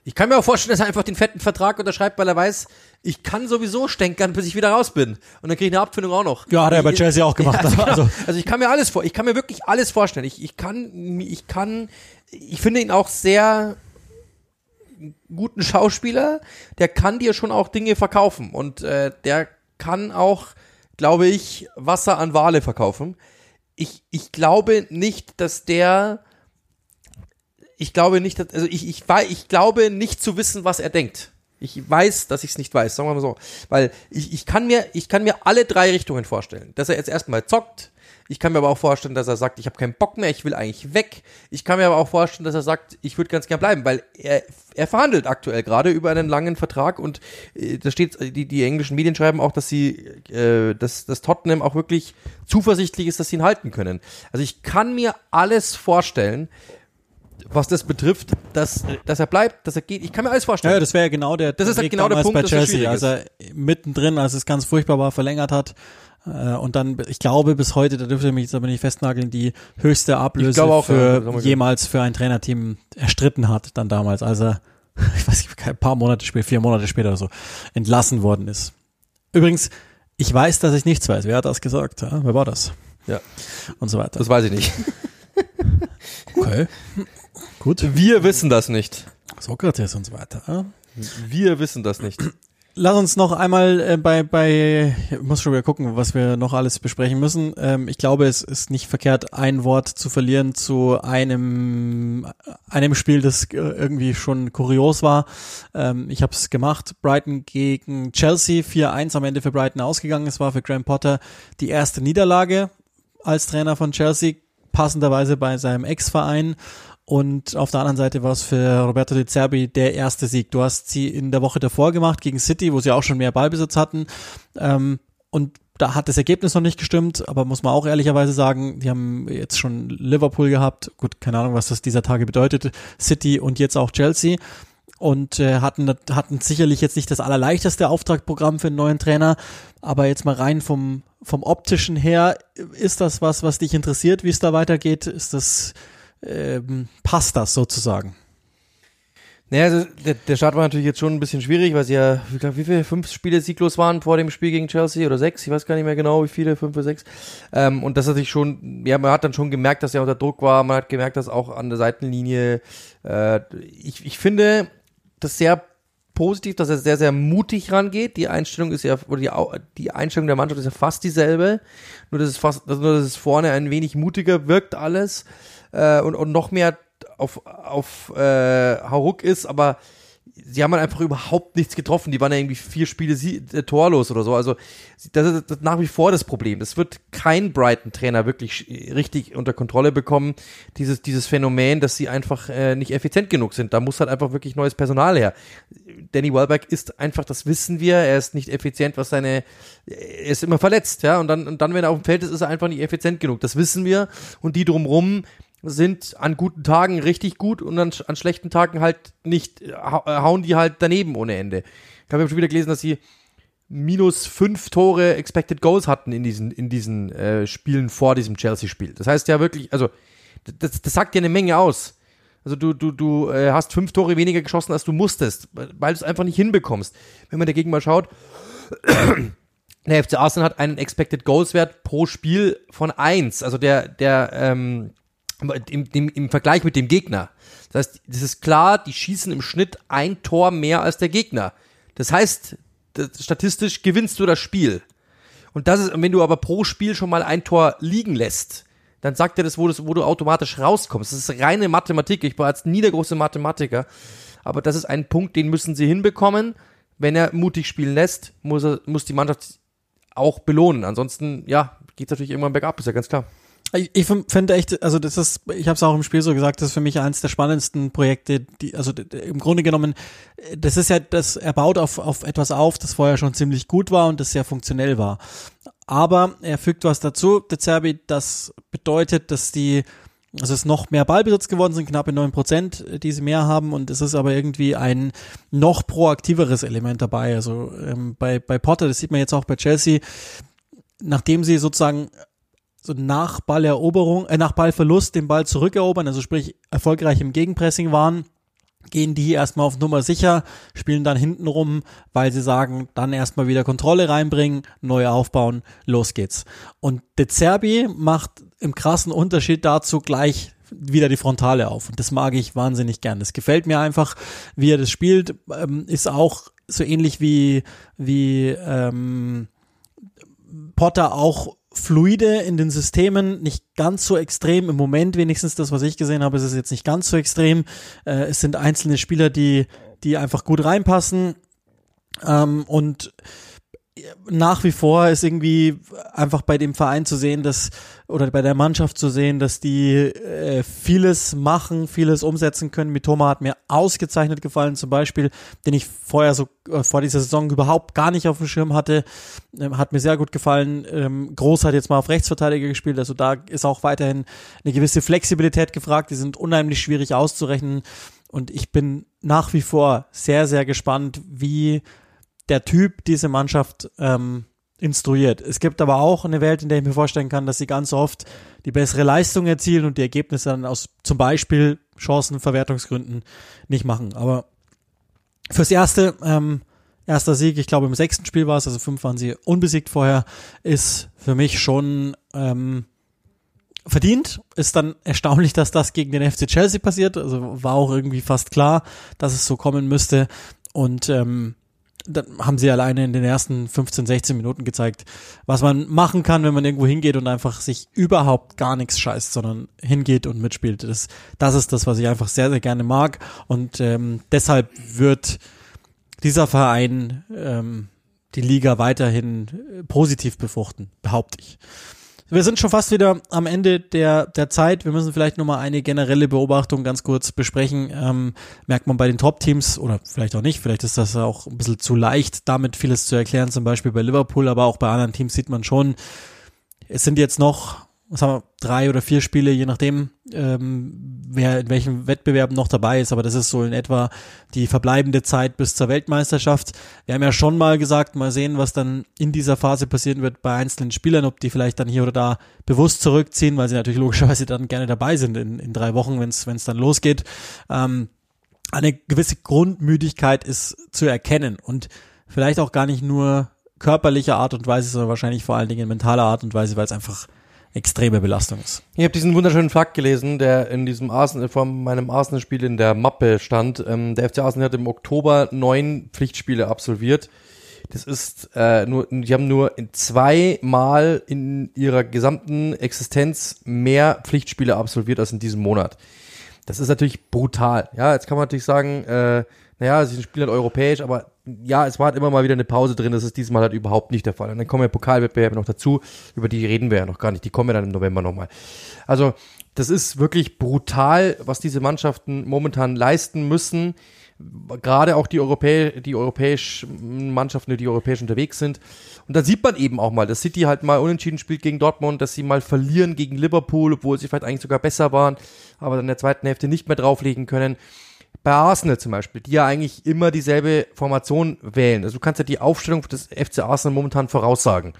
ich kann mir auch vorstellen, dass er einfach den fetten Vertrag unterschreibt, weil er weiß, ich kann sowieso stänkern, bis ich wieder raus bin. Und dann kriege ich eine Abfindung auch noch. Ja, hat er bei Chelsea auch gemacht. Ja, genau. also, Also ich kann mir alles vor, ich kann mir wirklich alles vorstellen. Ich, ich kann, ich kann, ich finde ihn auch sehr guten Schauspieler. Der kann dir schon auch Dinge verkaufen und äh, der kann auch, glaube ich, Wasser an Wale verkaufen. Ich, ich glaube nicht, dass der, ich glaube nicht, dass, also ich, ich, ich glaube nicht zu wissen, was er denkt. Ich weiß, dass ich es nicht weiß, sagen wir mal so. Weil ich, ich kann mir, ich kann mir alle drei Richtungen vorstellen. Dass er jetzt erstmal zockt. Ich kann mir aber auch vorstellen, dass er sagt, ich habe keinen Bock mehr, ich will eigentlich weg. Ich kann mir aber auch vorstellen, dass er sagt, ich würde ganz gern bleiben, weil er, er verhandelt aktuell gerade über einen langen Vertrag und äh, da steht, die, die englischen Medien schreiben auch, dass sie, äh, dass, dass Tottenham auch wirklich zuversichtlich ist, dass sie ihn halten können. Also ich kann mir alles vorstellen, was das betrifft, dass, dass er bleibt, dass er geht. Ich kann mir alles vorstellen. ja, das wäre ja genau der Das ist halt genau der Punkt, bei Chelsea, als er mittendrin, als es ganz furchtbar war, verlängert hat. Äh, Und dann, ich glaube, bis heute, da dürft ihr mich jetzt aber nicht festnageln, die höchste Ablöse auch, für jemals für ein Trainerteam erstritten hat, dann damals, als er, ich weiß nicht, ein paar Monate später, vier Monate später oder so, entlassen worden ist. Übrigens, ich weiß, dass ich nichts weiß. Wer hat das gesagt? Ja? Wer war das? Ja. Und so weiter. Das weiß ich nicht. Okay. Gut. Wir wissen das nicht. Sokrates und so weiter. Wir wissen das nicht. Lass uns noch einmal äh, bei, bei, ich muss schon wieder gucken, was wir noch alles besprechen müssen. Ähm, ich glaube, es ist nicht verkehrt, ein Wort zu verlieren zu einem, einem Spiel, das äh, irgendwie schon kurios war. Ähm, ich habe es gemacht. Brighton gegen Chelsea, 4-1 am Ende für Brighton ausgegangen. Es war für Graham Potter die erste Niederlage als Trainer von Chelsea, passenderweise bei seinem Ex-Verein. Und auf der anderen Seite war es für Roberto De Zerbi der erste Sieg. Du hast sie in der Woche davor gemacht gegen City, wo sie auch schon mehr Ballbesitz hatten. Ähm, und da hat das Ergebnis noch nicht gestimmt, aber muss man auch ehrlicherweise sagen, die haben jetzt schon Liverpool gehabt. Gut, keine Ahnung, was das dieser Tage bedeutet. City und jetzt auch Chelsea. und äh, hatten, hatten sicherlich jetzt nicht das allerleichteste Auftragprogramm für einen neuen Trainer, aber jetzt mal rein vom, vom optischen her, ist das was, was dich interessiert, wie es da weitergeht? Ist das, ähm, passt das sozusagen? Naja, also der, der Start war natürlich jetzt schon ein bisschen schwierig, weil sie ja, ich glaube, wie viele fünf Spiele sieglos waren vor dem Spiel gegen Chelsea oder sechs, ich weiß gar nicht mehr genau, wie viele, fünf oder sechs. Ähm, und das hat sich schon, ja, man hat dann schon gemerkt, dass er unter Druck war, man hat gemerkt, dass auch an der Seitenlinie, äh, ich, ich finde das sehr positiv, dass er sehr, sehr mutig rangeht. Die Einstellung ist ja, oder die, die Einstellung der Mannschaft ist ja fast dieselbe, nur dass es fast, nur dass es vorne ein wenig mutiger wirkt alles äh, und, und noch mehr auf, auf äh, Hauruck ist, aber sie haben halt einfach überhaupt nichts getroffen. Die waren ja irgendwie vier Spiele sie äh, torlos oder so. Also das ist, das nach wie vor das Problem. Das wird kein Brighton-Trainer wirklich richtig unter Kontrolle bekommen. Dieses, dieses Phänomen, dass sie einfach äh, nicht effizient genug sind. Da muss halt einfach wirklich neues Personal her. Danny Welbeck ist einfach, das wissen wir, er ist nicht effizient, was seine, er ist immer verletzt, ja. Und dann, und dann, wenn er auf dem Feld ist, ist er einfach nicht effizient genug. Das wissen wir. Und die drumrum, sind an guten Tagen richtig gut und an, an schlechten Tagen halt nicht, hauen die halt daneben ohne Ende. Ich habe schon wieder gelesen, dass sie minus fünf Tore Expected Goals hatten in diesen, in diesen äh, Spielen vor diesem Chelsea-Spiel. Das heißt ja wirklich, also das, das sagt ja eine Menge aus. Also du, du, du äh, hast fünf Tore weniger geschossen, als du musstest, weil du es einfach nicht hinbekommst. Wenn man dagegen mal schaut, der FC Arsenal hat einen Expected Goals Wert pro Spiel von eins. Also der, der, ähm, im, im, im Vergleich mit dem Gegner. Das heißt, das ist klar, die schießen im Schnitt ein Tor mehr als der Gegner. Das heißt, das, statistisch gewinnst du das Spiel. Und das ist, wenn du aber pro Spiel schon mal ein Tor liegen lässt, dann sagt er das, wo, das, wo du automatisch rauskommst. Das ist reine Mathematik. Ich war als nie der große Mathematiker. Aber das ist ein Punkt, den müssen sie hinbekommen. Wenn er mutig spielen lässt, muss, er, muss die Mannschaft auch belohnen. Ansonsten, ja, geht es natürlich irgendwann bergab, ist ja ganz klar. Ich, finde echt, also das ist, ich habe es auch im Spiel so gesagt, das ist für mich eines der spannendsten Projekte, die, also im Grunde genommen, das ist ja, das er baut auf, auf etwas auf, das vorher schon ziemlich gut war und das sehr funktionell war. Aber er fügt was dazu, De Zerbi, das bedeutet, dass die, also es noch mehr Ballbesitz geworden sind, knappe neun Prozent, die sie mehr haben und es ist aber irgendwie ein noch proaktiveres Element dabei. Also ähm, bei, bei Potter, das sieht man jetzt auch bei Chelsea, nachdem sie sozusagen so nach Balleroberung, äh, nach Ballverlust den Ball zurückerobern, also sprich erfolgreich im Gegenpressing waren, gehen die erstmal auf Nummer sicher, spielen dann hinten rum, weil sie sagen, dann erstmal wieder Kontrolle reinbringen, neu aufbauen, los geht's. Und De Zerbi macht im krassen Unterschied dazu gleich wieder die Frontale auf. Und das mag ich wahnsinnig gern. Das gefällt mir einfach, wie er das spielt, ähm, ist auch so ähnlich wie, wie ähm, Potter auch fluide in den Systemen, nicht ganz so extrem. Im Moment wenigstens das, was ich gesehen habe, ist es jetzt nicht ganz so extrem. Äh, es sind einzelne Spieler, die, die einfach gut reinpassen. Ähm, und nach wie vor ist irgendwie einfach bei dem Verein zu sehen, dass oder bei der Mannschaft zu sehen, dass die äh, vieles machen, vieles umsetzen können. Mitoma hat mir ausgezeichnet gefallen, zum Beispiel, den ich vorher so äh, vor dieser Saison überhaupt gar nicht auf dem Schirm hatte, ähm, hat mir sehr gut gefallen. Ähm, Groß hat jetzt mal auf Rechtsverteidiger gespielt, also da ist auch weiterhin eine gewisse Flexibilität gefragt. Die sind unheimlich schwierig auszurechnen und ich bin nach wie vor sehr sehr gespannt, wie der Typ diese Mannschaft ähm, instruiert. Es gibt aber auch eine Welt, in der ich mir vorstellen kann, dass sie ganz oft die bessere Leistung erzielen und die Ergebnisse dann aus zum Beispiel Chancenverwertungsgründen nicht machen. Aber fürs erste, ähm, erster Sieg, ich glaube im sechsten Spiel war es, also fünf waren sie unbesiegt vorher, ist für mich schon ähm, verdient. Ist dann erstaunlich, dass das gegen den FC Chelsea passiert. Also war auch irgendwie fast klar, dass es so kommen müsste. Und ähm, dann haben sie alleine in den ersten 15, 16 Minuten gezeigt, was man machen kann, wenn man irgendwo hingeht und einfach sich überhaupt gar nichts scheißt, sondern hingeht und mitspielt. Das, das ist das, was ich einfach sehr, sehr gerne mag. Und ähm, deshalb wird dieser Verein ähm, die Liga weiterhin äh, positiv befruchten, behaupte ich. Wir sind schon fast wieder am Ende der, der Zeit. Wir müssen vielleicht nochmal eine generelle Beobachtung ganz kurz besprechen. Ähm, merkt man bei den Top-Teams oder vielleicht auch nicht, vielleicht ist das auch ein bisschen zu leicht, damit vieles zu erklären, zum Beispiel bei Liverpool, aber auch bei anderen Teams sieht man schon, es sind jetzt noch was haben wir, drei oder vier Spiele, je nachdem, ähm, wer in welchem Wettbewerb noch dabei ist, aber das ist so in etwa die verbleibende Zeit bis zur Weltmeisterschaft. Wir haben ja schon mal gesagt, mal sehen, was dann in dieser Phase passieren wird bei einzelnen Spielern, ob die vielleicht dann hier oder da bewusst zurückziehen, weil sie natürlich logischerweise dann gerne dabei sind in, in drei Wochen, wenn es dann losgeht. Ähm, eine gewisse Grundmüdigkeit ist zu erkennen und vielleicht auch gar nicht nur körperlicher Art und Weise, sondern wahrscheinlich vor allen Dingen mentaler Art und Weise, weil es einfach extreme Belastung ist. Ich habe diesen wunderschönen Fakt gelesen, der in diesem Arsenal, von meinem Arsenal-Spiel in der Mappe stand. Ähm, der FC Arsenal hat im Oktober neun Pflichtspiele absolviert. Das ist äh, nur, die haben nur zweimal in ihrer gesamten Existenz mehr Pflichtspiele absolviert als in diesem Monat. Das ist natürlich brutal. Ja, jetzt kann man natürlich sagen, äh, naja, sie spielen halt europäisch, aber ja, es war halt immer mal wieder eine Pause drin, das ist diesmal halt überhaupt nicht der Fall. Und dann kommen ja Pokalwettbewerbe noch dazu, über die reden wir ja noch gar nicht, die kommen ja dann im November nochmal. Also, das ist wirklich brutal, was diese Mannschaften momentan leisten müssen. Gerade auch die, Europä die europäischen Mannschaften, die europäisch unterwegs sind. Und da sieht man eben auch mal, dass City halt mal unentschieden spielt gegen Dortmund, dass sie mal verlieren gegen Liverpool, obwohl sie vielleicht eigentlich sogar besser waren, aber dann in der zweiten Hälfte nicht mehr drauflegen können bei Arsenal zum Beispiel, die ja eigentlich immer dieselbe Formation wählen. Also du kannst ja die Aufstellung des FC Arsenal momentan voraussagen.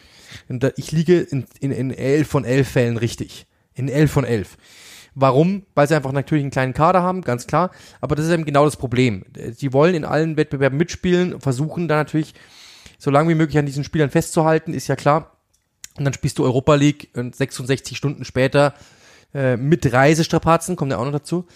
Ich liege in, in, in 11 von 11 Fällen richtig. In 11 von 11. Warum? Weil sie einfach natürlich einen kleinen Kader haben, ganz klar. Aber das ist eben genau das Problem. Sie wollen in allen Wettbewerben mitspielen, versuchen da natürlich so lange wie möglich an diesen Spielern festzuhalten, ist ja klar. Und dann spielst du Europa League und 66 Stunden später äh, mit Reisestrapazen, kommt ja auch noch dazu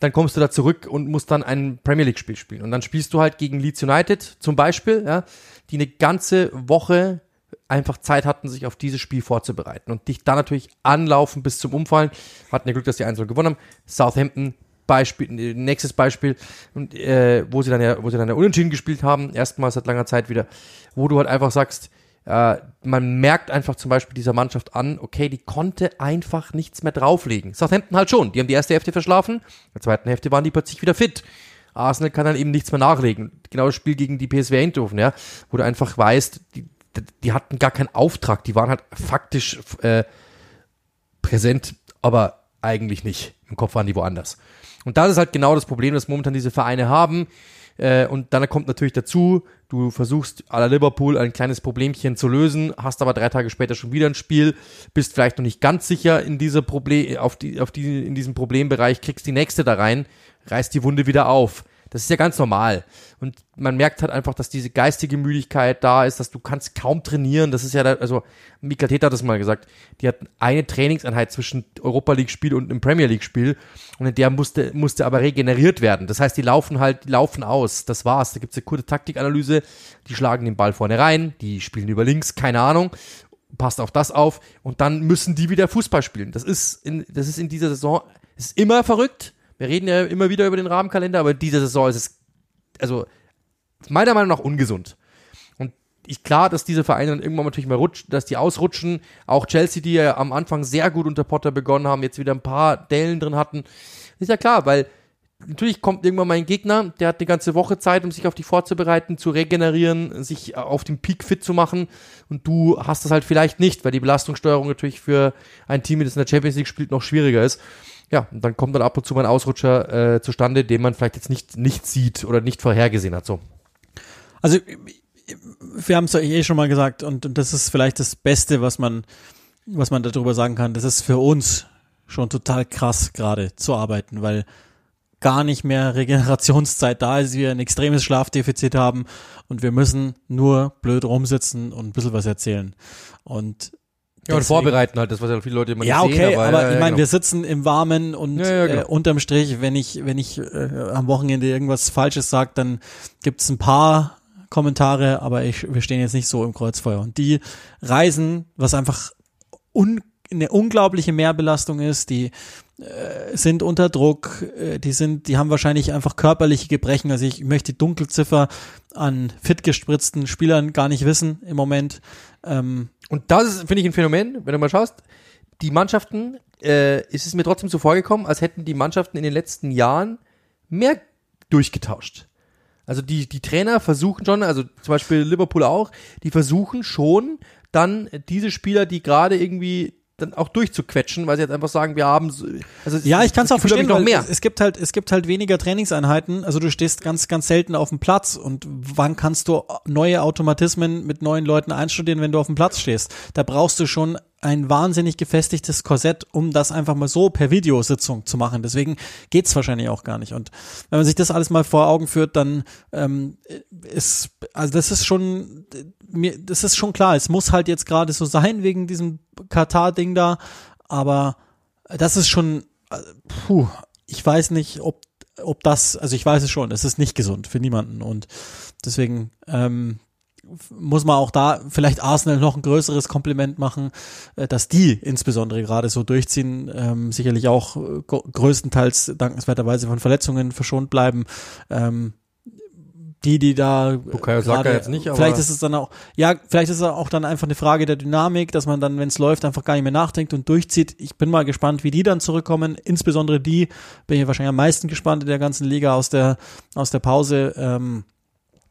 dann kommst du da zurück und musst dann ein Premier League Spiel spielen. Und dann spielst du halt gegen Leeds United zum Beispiel, ja, die eine ganze Woche einfach Zeit hatten, sich auf dieses Spiel vorzubereiten und dich dann natürlich anlaufen bis zum Umfallen. Hatten ja Glück, dass die 1 gewonnen haben. Southampton Beispiel, nächstes Beispiel, und, äh, wo sie dann ja, wo sie dann ja unentschieden gespielt haben, erstmals seit langer Zeit wieder, wo du halt einfach sagst, äh, man merkt einfach zum Beispiel dieser Mannschaft an, okay, die konnte einfach nichts mehr drauflegen. Southampton halt schon. Die haben die erste Hälfte verschlafen, in der zweiten Hälfte waren die plötzlich wieder fit. Arsenal kann dann eben nichts mehr nachlegen. Genau das Spiel gegen die PSV Eindhoven, ja, wo du einfach weißt, die, die hatten gar keinen Auftrag, die waren halt faktisch äh, präsent, aber eigentlich nicht. Im Kopf waren die woanders. Und das ist halt genau das Problem, das momentan diese Vereine haben. Äh, und dann kommt natürlich dazu, du versuchst à la Liverpool ein kleines Problemchen zu lösen, hast aber drei Tage später schon wieder ein Spiel, bist vielleicht noch nicht ganz sicher in diese Problem, auf die, auf die, in diesem Problembereich, kriegst die nächste da rein, reißt die Wunde wieder auf. Das ist ja ganz normal. Und man merkt halt einfach, dass diese geistige Müdigkeit da ist, dass du kannst kaum trainieren. Das ist ja, da, also Michael Tate hat das mal gesagt. Die hatten eine Trainingseinheit zwischen Europa League Spiel und einem Premier League Spiel. Und in der musste, musste aber regeneriert werden. Das heißt, die laufen halt, die laufen aus. Das war's. Da gibt's eine kurze Taktikanalyse. Die schlagen den Ball vorne rein. Die spielen über links. Keine Ahnung passt auf das auf und dann müssen die wieder Fußball spielen. Das ist in, das ist in dieser Saison, ist immer verrückt. Wir reden ja immer wieder über den Rahmenkalender, aber diese Saison ist es, also meiner Meinung nach ungesund. Und ich klar, dass diese Vereine dann irgendwann natürlich mal rutschen, dass die ausrutschen. Auch Chelsea, die ja am Anfang sehr gut unter Potter begonnen haben, jetzt wieder ein paar Dellen drin hatten. Ist ja klar, weil natürlich kommt irgendwann mal ein Gegner, der hat eine ganze Woche Zeit, um sich auf die vorzubereiten, zu regenerieren, sich auf den Peak fit zu machen. Und du hast das halt vielleicht nicht, weil die Belastungssteuerung natürlich für ein Team, das in der Champions League spielt, noch schwieriger ist ja, und dann kommt dann ab und zu mal ein Ausrutscher äh, zustande, den man vielleicht jetzt nicht, nicht sieht oder nicht vorhergesehen hat. So. Also wir haben es ja eh schon mal gesagt und, und das ist vielleicht das Beste, was man, was man darüber sagen kann. Das ist für uns schon total krass gerade zu arbeiten, weil gar nicht mehr Regenerationszeit da ist, wir ein extremes Schlafdefizit haben und wir müssen nur blöd rumsitzen und ein bisschen was erzählen. Und ja, und vorbereiten halt, das was ja viele Leute immer ja, nicht okay, sehen. aber, ja, ich meine, genau. wir sitzen im Warmen und Ja, ja, genau. äh, unterm Strich, wenn ich, wenn ich äh, am Wochenende irgendwas Falsches sage, dann gibt's ein paar Kommentare, aber ich, wir stehen jetzt nicht so im Kreuzfeuer. Und die Reisen, was einfach un, eine unglaubliche Mehrbelastung ist, die äh, sind unter Druck, äh, die sind, die haben wahrscheinlich einfach körperliche Gebrechen. Also ich möchte die Dunkelziffer an fit gespritzten Spielern gar nicht wissen im Moment. Ähm, Und das finde ich, ein Phänomen, wenn du mal schaust. Die Mannschaften, äh, ist es mir trotzdem so vorgekommen, als hätten die Mannschaften in den letzten Jahren mehr durchgetauscht. Also die, die Trainer versuchen schon, also zum Beispiel Liverpool auch, die versuchen schon dann diese Spieler, die gerade irgendwie dann auch durchzuquetschen, weil sie jetzt einfach sagen, wir haben also ja, ich kann es auch verstehen, noch mehr. Es gibt halt es gibt halt weniger Trainingseinheiten, also du stehst ganz ganz selten auf dem Platz und wann kannst du neue Automatismen mit neuen Leuten einstudieren, wenn du auf dem Platz stehst? Da brauchst du schon ein wahnsinnig gefestigtes Korsett, um das einfach mal so per Videositzung zu machen. Deswegen geht's wahrscheinlich auch gar nicht. Und wenn man sich das alles mal vor Augen führt, dann ähm, ist, also das ist schon, mir, das ist schon klar. Es muss halt jetzt gerade so sein wegen diesem Katar-Ding da, aber das ist schon, puh, ich weiß nicht, ob ob das, also ich weiß es schon, es ist nicht gesund für niemanden und deswegen ähm, muss man auch da vielleicht Arsenal noch ein größeres Kompliment machen, äh, dass die insbesondere gerade so durchziehen, ähm, sicherlich auch äh, größtenteils dankenswerterweise von Verletzungen verschont bleiben. Ähm, die, die da Bukayo Saka jetzt nicht, aber vielleicht ist es dann auch, ja, vielleicht ist es auch dann einfach eine Frage der Dynamik, dass man dann, wenn es läuft, einfach gar nicht mehr nachdenkt und durchzieht. Ich bin mal gespannt, wie die dann zurückkommen. Insbesondere die, bin ich wahrscheinlich am meisten gespannt in der ganzen Liga aus der aus der Pause. Ähm,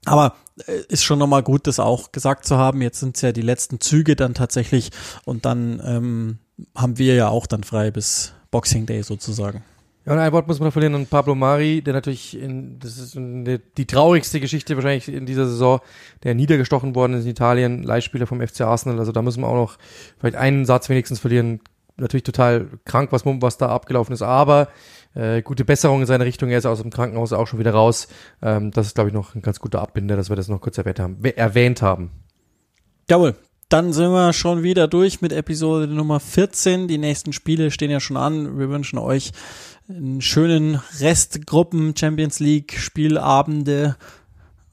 aber äh, ist schon nochmal gut, das auch gesagt zu haben. Jetzt sind es ja die letzten Züge dann tatsächlich und dann ähm, haben wir ja auch dann frei bis Boxing Day sozusagen. Ja, und ein Wort muss man verlieren an Pablo Mari, der natürlich in, das ist eine, die traurigste Geschichte wahrscheinlich in dieser Saison, der niedergestochen worden ist in Italien, Leihspieler vom FC Arsenal, also da müssen wir auch noch vielleicht einen Satz wenigstens verlieren. Natürlich total krank, was, was da abgelaufen ist, aber äh, gute Besserung in seine Richtung. Er ist aus dem Krankenhaus auch schon wieder raus. Ähm, das ist, glaube ich, noch ein ganz guter Abbinder, dass wir das noch kurz erwähnt haben. Erwähnt haben. Jawohl. Dann sind wir schon wieder durch mit Episode Nummer 14. Die nächsten Spiele stehen ja schon an. Wir wünschen euch einen schönen Restgruppen Champions League Spielabende.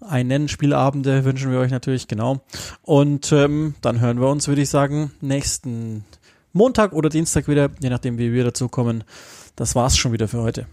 Einen Spielabende wünschen wir euch natürlich, genau. Und ähm, dann hören wir uns, würde ich sagen, nächsten Montag oder Dienstag wieder, je nachdem, wie wir dazu kommen. Das war's schon wieder für heute.